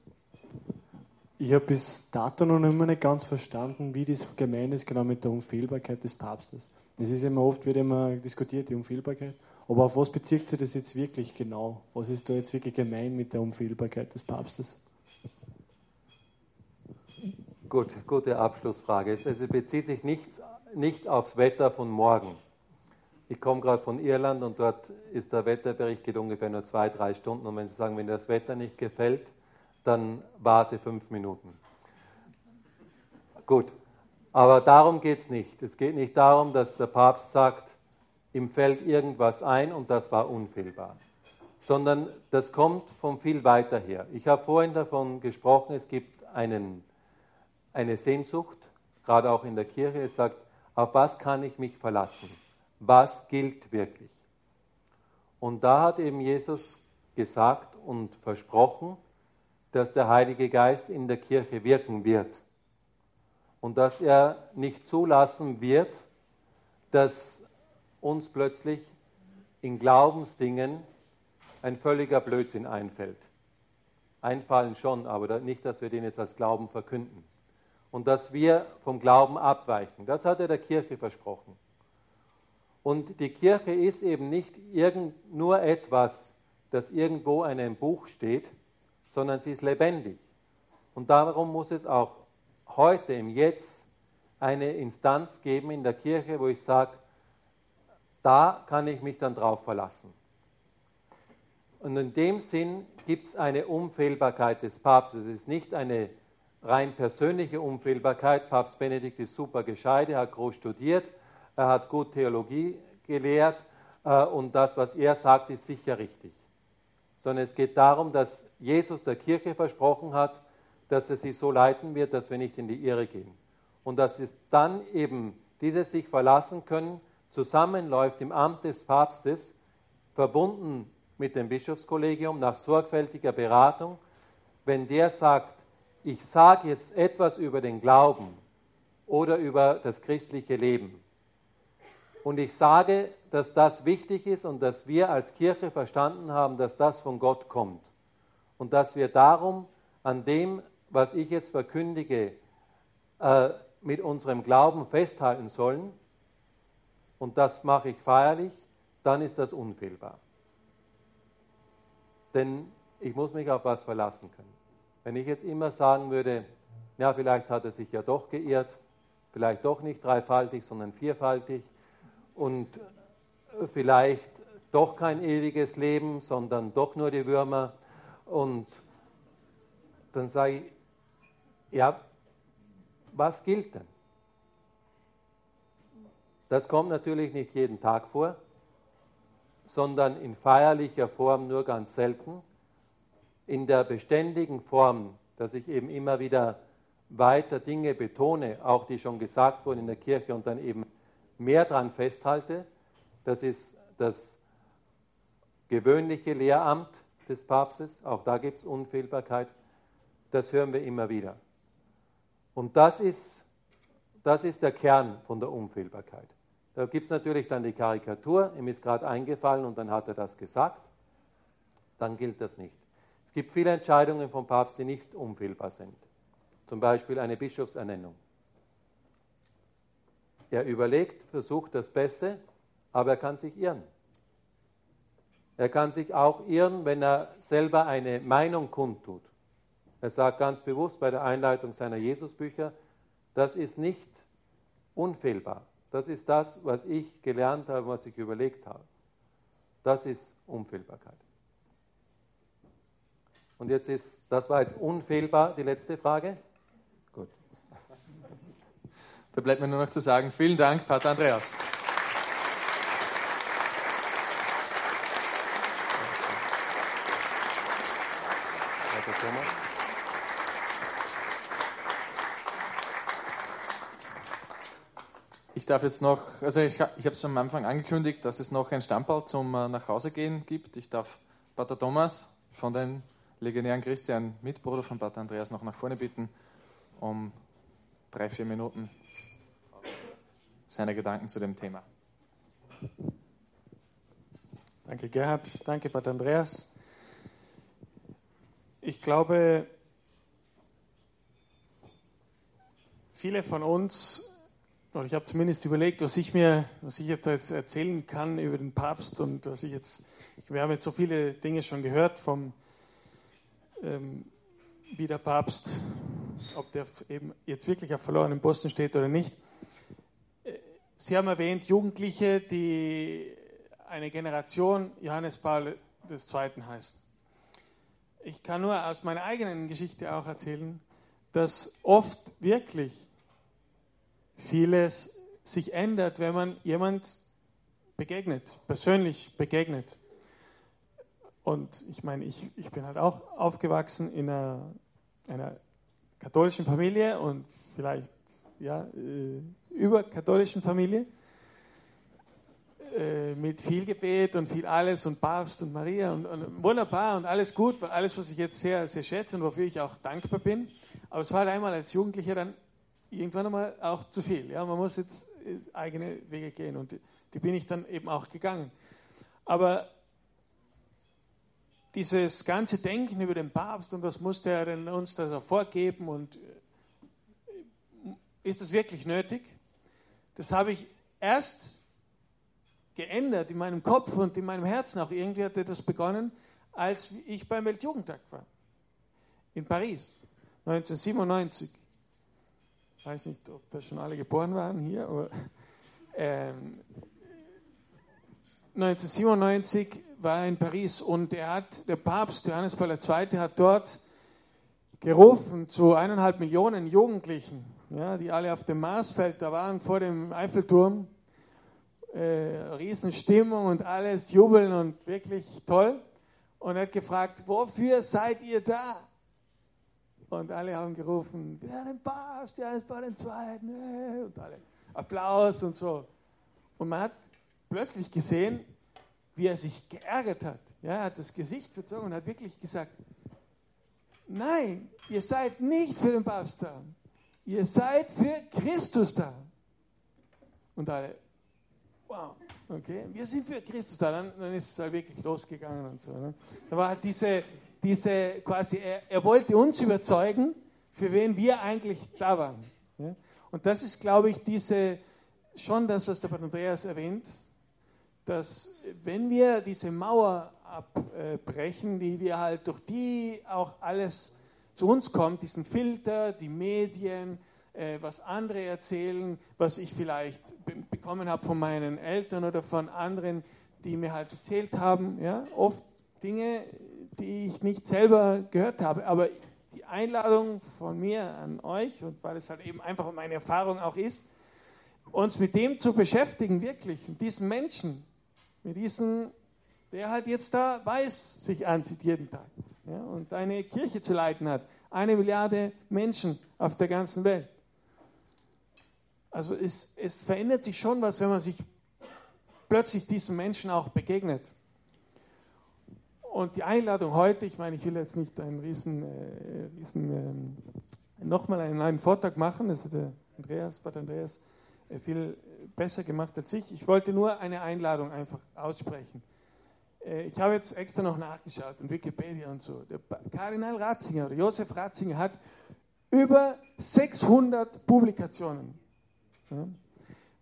Ich habe bis dato noch immer nicht ganz verstanden, wie das gemeint ist, genau mit der Unfehlbarkeit des Papstes. Es ist immer oft, wird immer diskutiert, die Unfehlbarkeit. Aber auf was bezieht sich das jetzt wirklich genau? Was ist da jetzt wirklich gemeint mit der Unfehlbarkeit des Papstes? Gut, gute Abschlussfrage. Es bezieht sich nichts, nicht aufs Wetter von morgen. Ich komme gerade von Irland und dort ist der Wetterbericht geht ungefähr nur zwei, drei Stunden. Und wenn Sie sagen, wenn das Wetter nicht gefällt, dann warte fünf Minuten. Gut, aber darum geht es nicht. Es geht nicht darum, dass der Papst sagt, ihm fällt irgendwas ein und das war unfehlbar, sondern das kommt von viel weiter her. Ich habe vorhin davon gesprochen, es gibt einen, eine Sehnsucht, gerade auch in der Kirche, es sagt, auf was kann ich mich verlassen? Was gilt wirklich? Und da hat eben Jesus gesagt und versprochen, dass der Heilige Geist in der Kirche wirken wird und dass er nicht zulassen wird, dass uns plötzlich in Glaubensdingen ein völliger Blödsinn einfällt. Einfallen schon, aber nicht, dass wir den jetzt als Glauben verkünden. Und dass wir vom Glauben abweichen. Das hat er der Kirche versprochen. Und die Kirche ist eben nicht irgend, nur etwas, das irgendwo in einem Buch steht, sondern sie ist lebendig. Und darum muss es auch heute, im Jetzt, eine Instanz geben in der Kirche, wo ich sage, da kann ich mich dann drauf verlassen. Und in dem Sinn gibt es eine Unfehlbarkeit des Papstes. Es ist nicht eine rein persönliche Unfehlbarkeit. Papst Benedikt ist super gescheit, er hat groß studiert, er hat gut Theologie gelehrt äh, und das, was er sagt, ist sicher richtig sondern es geht darum, dass Jesus der Kirche versprochen hat, dass er sie so leiten wird, dass wir nicht in die Irre gehen. Und dass es dann eben dieses sich verlassen können, zusammenläuft im Amt des Papstes, verbunden mit dem Bischofskollegium nach sorgfältiger Beratung, wenn der sagt, ich sage jetzt etwas über den Glauben oder über das christliche Leben. Und ich sage, dass das wichtig ist und dass wir als Kirche verstanden haben, dass das von Gott kommt. Und dass wir darum an dem, was ich jetzt verkündige, äh, mit unserem Glauben festhalten sollen. Und das mache ich feierlich, dann ist das unfehlbar. Denn ich muss mich auf was verlassen können. Wenn ich jetzt immer sagen würde, ja, vielleicht hat er sich ja doch geirrt, vielleicht doch nicht dreifaltig, sondern vierfaltig und vielleicht doch kein ewiges Leben, sondern doch nur die Würmer. Und dann sage ich, ja, was gilt denn? Das kommt natürlich nicht jeden Tag vor, sondern in feierlicher Form nur ganz selten. In der beständigen Form, dass ich eben immer wieder weiter Dinge betone, auch die schon gesagt wurden in der Kirche und dann eben mehr daran festhalte, das ist das gewöhnliche Lehramt des Papstes, auch da gibt es Unfehlbarkeit, das hören wir immer wieder. Und das ist, das ist der Kern von der Unfehlbarkeit. Da gibt es natürlich dann die Karikatur, ihm ist gerade eingefallen und dann hat er das gesagt. Dann gilt das nicht. Es gibt viele Entscheidungen vom Papst, die nicht unfehlbar sind. Zum Beispiel eine Bischofsernennung. Er überlegt, versucht das Beste, aber er kann sich irren. Er kann sich auch irren, wenn er selber eine Meinung kundtut. Er sagt ganz bewusst bei der Einleitung seiner Jesusbücher, das ist nicht unfehlbar. Das ist das, was ich gelernt habe, was ich überlegt habe. Das ist Unfehlbarkeit. Und jetzt ist, das war jetzt unfehlbar, die letzte Frage. Gut. Da bleibt mir nur noch zu sagen, vielen Dank, Pater Andreas. Danke, Thomas. Ich darf jetzt noch, also ich, ich habe es am Anfang angekündigt, dass es noch ein Stammball zum äh, Nachhausegehen gibt. Ich darf Pater Thomas von den legendären Christian, Mitbruder von Pater Andreas, noch nach vorne bitten, um drei, vier Minuten seine Gedanken zu dem Thema. Danke, Gerhard. Danke, Pater Andreas. Ich glaube, viele von uns oder ich habe zumindest überlegt, was ich mir, was ich jetzt erzählen kann über den Papst und was ich jetzt, wir haben jetzt so viele Dinge schon gehört vom, ähm, wie der Papst, ob der eben jetzt wirklich auf verlorenen Posten steht oder nicht. Äh, Sie haben erwähnt, Jugendliche, die eine Generation Johannes Paul II. heißt. Ich kann nur aus meiner eigenen Geschichte auch erzählen, dass oft wirklich vieles sich ändert, wenn man jemand begegnet, persönlich begegnet. Und ich meine, ich, ich bin halt auch aufgewachsen in einer, einer katholischen Familie und vielleicht ja, äh, überkatholischen Familie äh, mit viel Gebet und viel alles und Papst und Maria und, und, wunderbar und alles gut, alles, was ich jetzt sehr, sehr schätze und wofür ich auch dankbar bin. Aber es war halt einmal als Jugendlicher dann irgendwann einmal auch zu viel. Ja, man muss jetzt eigene Wege gehen und die, die bin ich dann eben auch gegangen. Aber dieses ganze Denken über den Papst und was muss der denn uns da vorgeben und äh, ist das wirklich nötig? Das habe ich erst geändert in meinem Kopf und in meinem Herzen. Auch irgendwie hat das begonnen, als ich beim Weltjugendtag war. In Paris, 1997. Ich weiß nicht, ob da schon alle geboren waren hier, aber ähm, 1997 war er in Paris und er hat, der Papst Johannes Paul II. hat dort gerufen zu eineinhalb Millionen Jugendlichen, ja, die alle auf dem Marsfeld da waren vor dem Eiffelturm. Äh, Riesenstimmung und alles, jubeln und wirklich toll. Und er hat gefragt, wofür seid ihr da? Und alle haben gerufen, wir haben den Papst, Johannes Paul II. Und alle Applaus und so. Und man hat plötzlich gesehen, wie er sich geärgert hat. Ja, er hat das Gesicht verzogen und hat wirklich gesagt, nein, ihr seid nicht für den Papst da. Ihr seid für Christus da. Und alle, wow, okay, wir sind für Christus da. Dann, dann ist es halt wirklich losgegangen und so. Ne? Da war halt diese, diese quasi, er, er wollte uns überzeugen, für wen wir eigentlich da waren. Ja? Und das ist, glaube ich, diese, schon das, was der Pater Andreas erwähnt, dass wenn wir diese Mauer abbrechen, die wir halt durch die auch alles zu uns kommt, diesen Filter, die Medien, äh, was andere erzählen, was ich vielleicht bekommen habe von meinen Eltern oder von anderen, die mir halt erzählt haben, ja, oft Dinge, die ich nicht selber gehört habe, aber die Einladung von mir an euch und weil es halt eben einfach meine Erfahrung auch ist, uns mit dem zu beschäftigen, wirklich, mit diesem Menschen, mit diesem, der halt jetzt da weiß, sich anzieht jeden Tag ja, und eine Kirche zu leiten hat. Eine Milliarde Menschen auf der ganzen Welt. Also es, es verändert sich schon was, wenn man sich plötzlich diesen Menschen auch begegnet. Und die Einladung heute, ich meine, ich will jetzt nicht einen riesen, äh, riesen ähm, nochmal einen, einen Vortrag machen, das ist der Andreas, Pater Andreas, äh, viel besser gemacht als ich. Ich wollte nur eine Einladung einfach aussprechen. Äh, ich habe jetzt extra noch nachgeschaut in Wikipedia und so. Der Kardinal Ratzinger oder Josef Ratzinger hat über 600 Publikationen. Ja.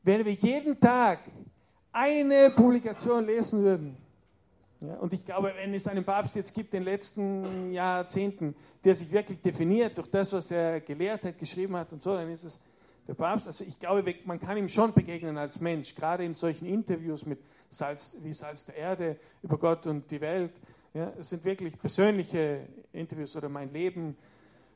Wenn wir jeden Tag eine Publikation lesen würden, ja, und ich glaube, wenn es einen Papst jetzt gibt in den letzten Jahrzehnten, der sich wirklich definiert durch das, was er gelehrt hat, geschrieben hat und so, dann ist es der Papst. Also ich glaube, man kann ihm schon begegnen als Mensch, gerade in solchen Interviews mit Salz, wie Salz der Erde über Gott und die Welt. Ja, es sind wirklich persönliche Interviews oder mein Leben.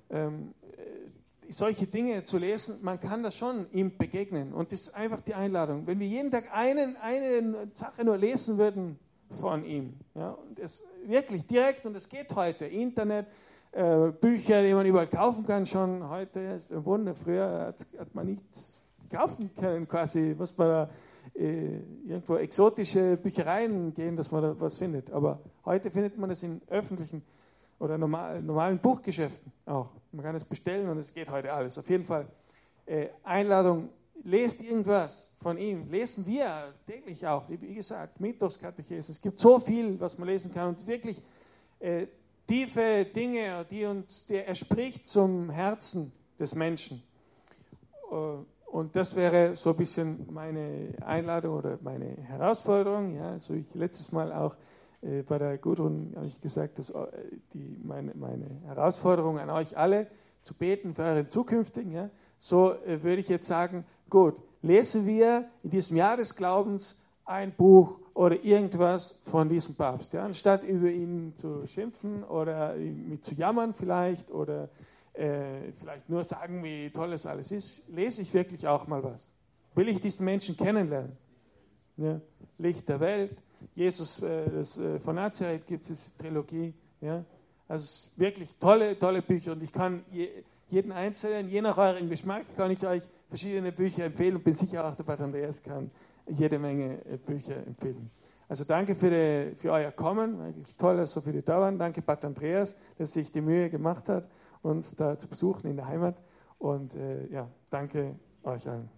Ähm, äh, solche Dinge zu lesen, man kann das schon ihm begegnen. Und das ist einfach die Einladung. Wenn wir jeden Tag einen, eine Sache nur lesen würden, von ihm. Ja, und es wirklich direkt, und es geht heute, Internet, äh, Bücher, die man überall kaufen kann, schon heute Wunder. Früher hat, hat man nichts kaufen können, quasi, muss man da äh, irgendwo exotische Büchereien gehen, dass man da was findet. Aber heute findet man es in öffentlichen oder normal, normalen Buchgeschäften auch. Man kann es bestellen und es geht heute alles. Auf jeden Fall äh, Einladung lest irgendwas von ihm. Lesen wir täglich auch, wie gesagt, Mittwochskatechismus. Es gibt so viel, was man lesen kann und wirklich äh, tiefe Dinge, die uns, der er spricht zum Herzen des Menschen. Äh, und das wäre so ein bisschen meine Einladung oder meine Herausforderung. Ja, so ich letztes Mal auch äh, bei der Gudrun habe ich gesagt, dass äh, die, meine, meine Herausforderung an euch alle zu beten für euren zukünftigen. Ja, so äh, würde ich jetzt sagen, gut, lesen wir in diesem Jahr des Glaubens ein Buch oder irgendwas von diesem Papst. Ja? Anstatt über ihn zu schimpfen oder mit zu jammern vielleicht oder äh, vielleicht nur sagen, wie toll es alles ist, lese ich wirklich auch mal was. Will ich diesen Menschen kennenlernen? Ja? Licht der Welt, Jesus äh, das, äh, von Nazareth gibt es Trilogie. Ja? Also wirklich tolle, tolle Bücher und ich kann je, jeden Einzelnen, je nach eurem Geschmack, kann ich euch verschiedene Bücher empfehlen und bin sicher auch der Pater Andreas kann jede Menge äh, Bücher empfehlen. Also danke für, die, für euer Kommen, eigentlich toll, dass so viele da waren. Danke Pater Andreas, dass sich die Mühe gemacht hat, uns da zu besuchen in der Heimat. Und äh, ja, danke euch allen.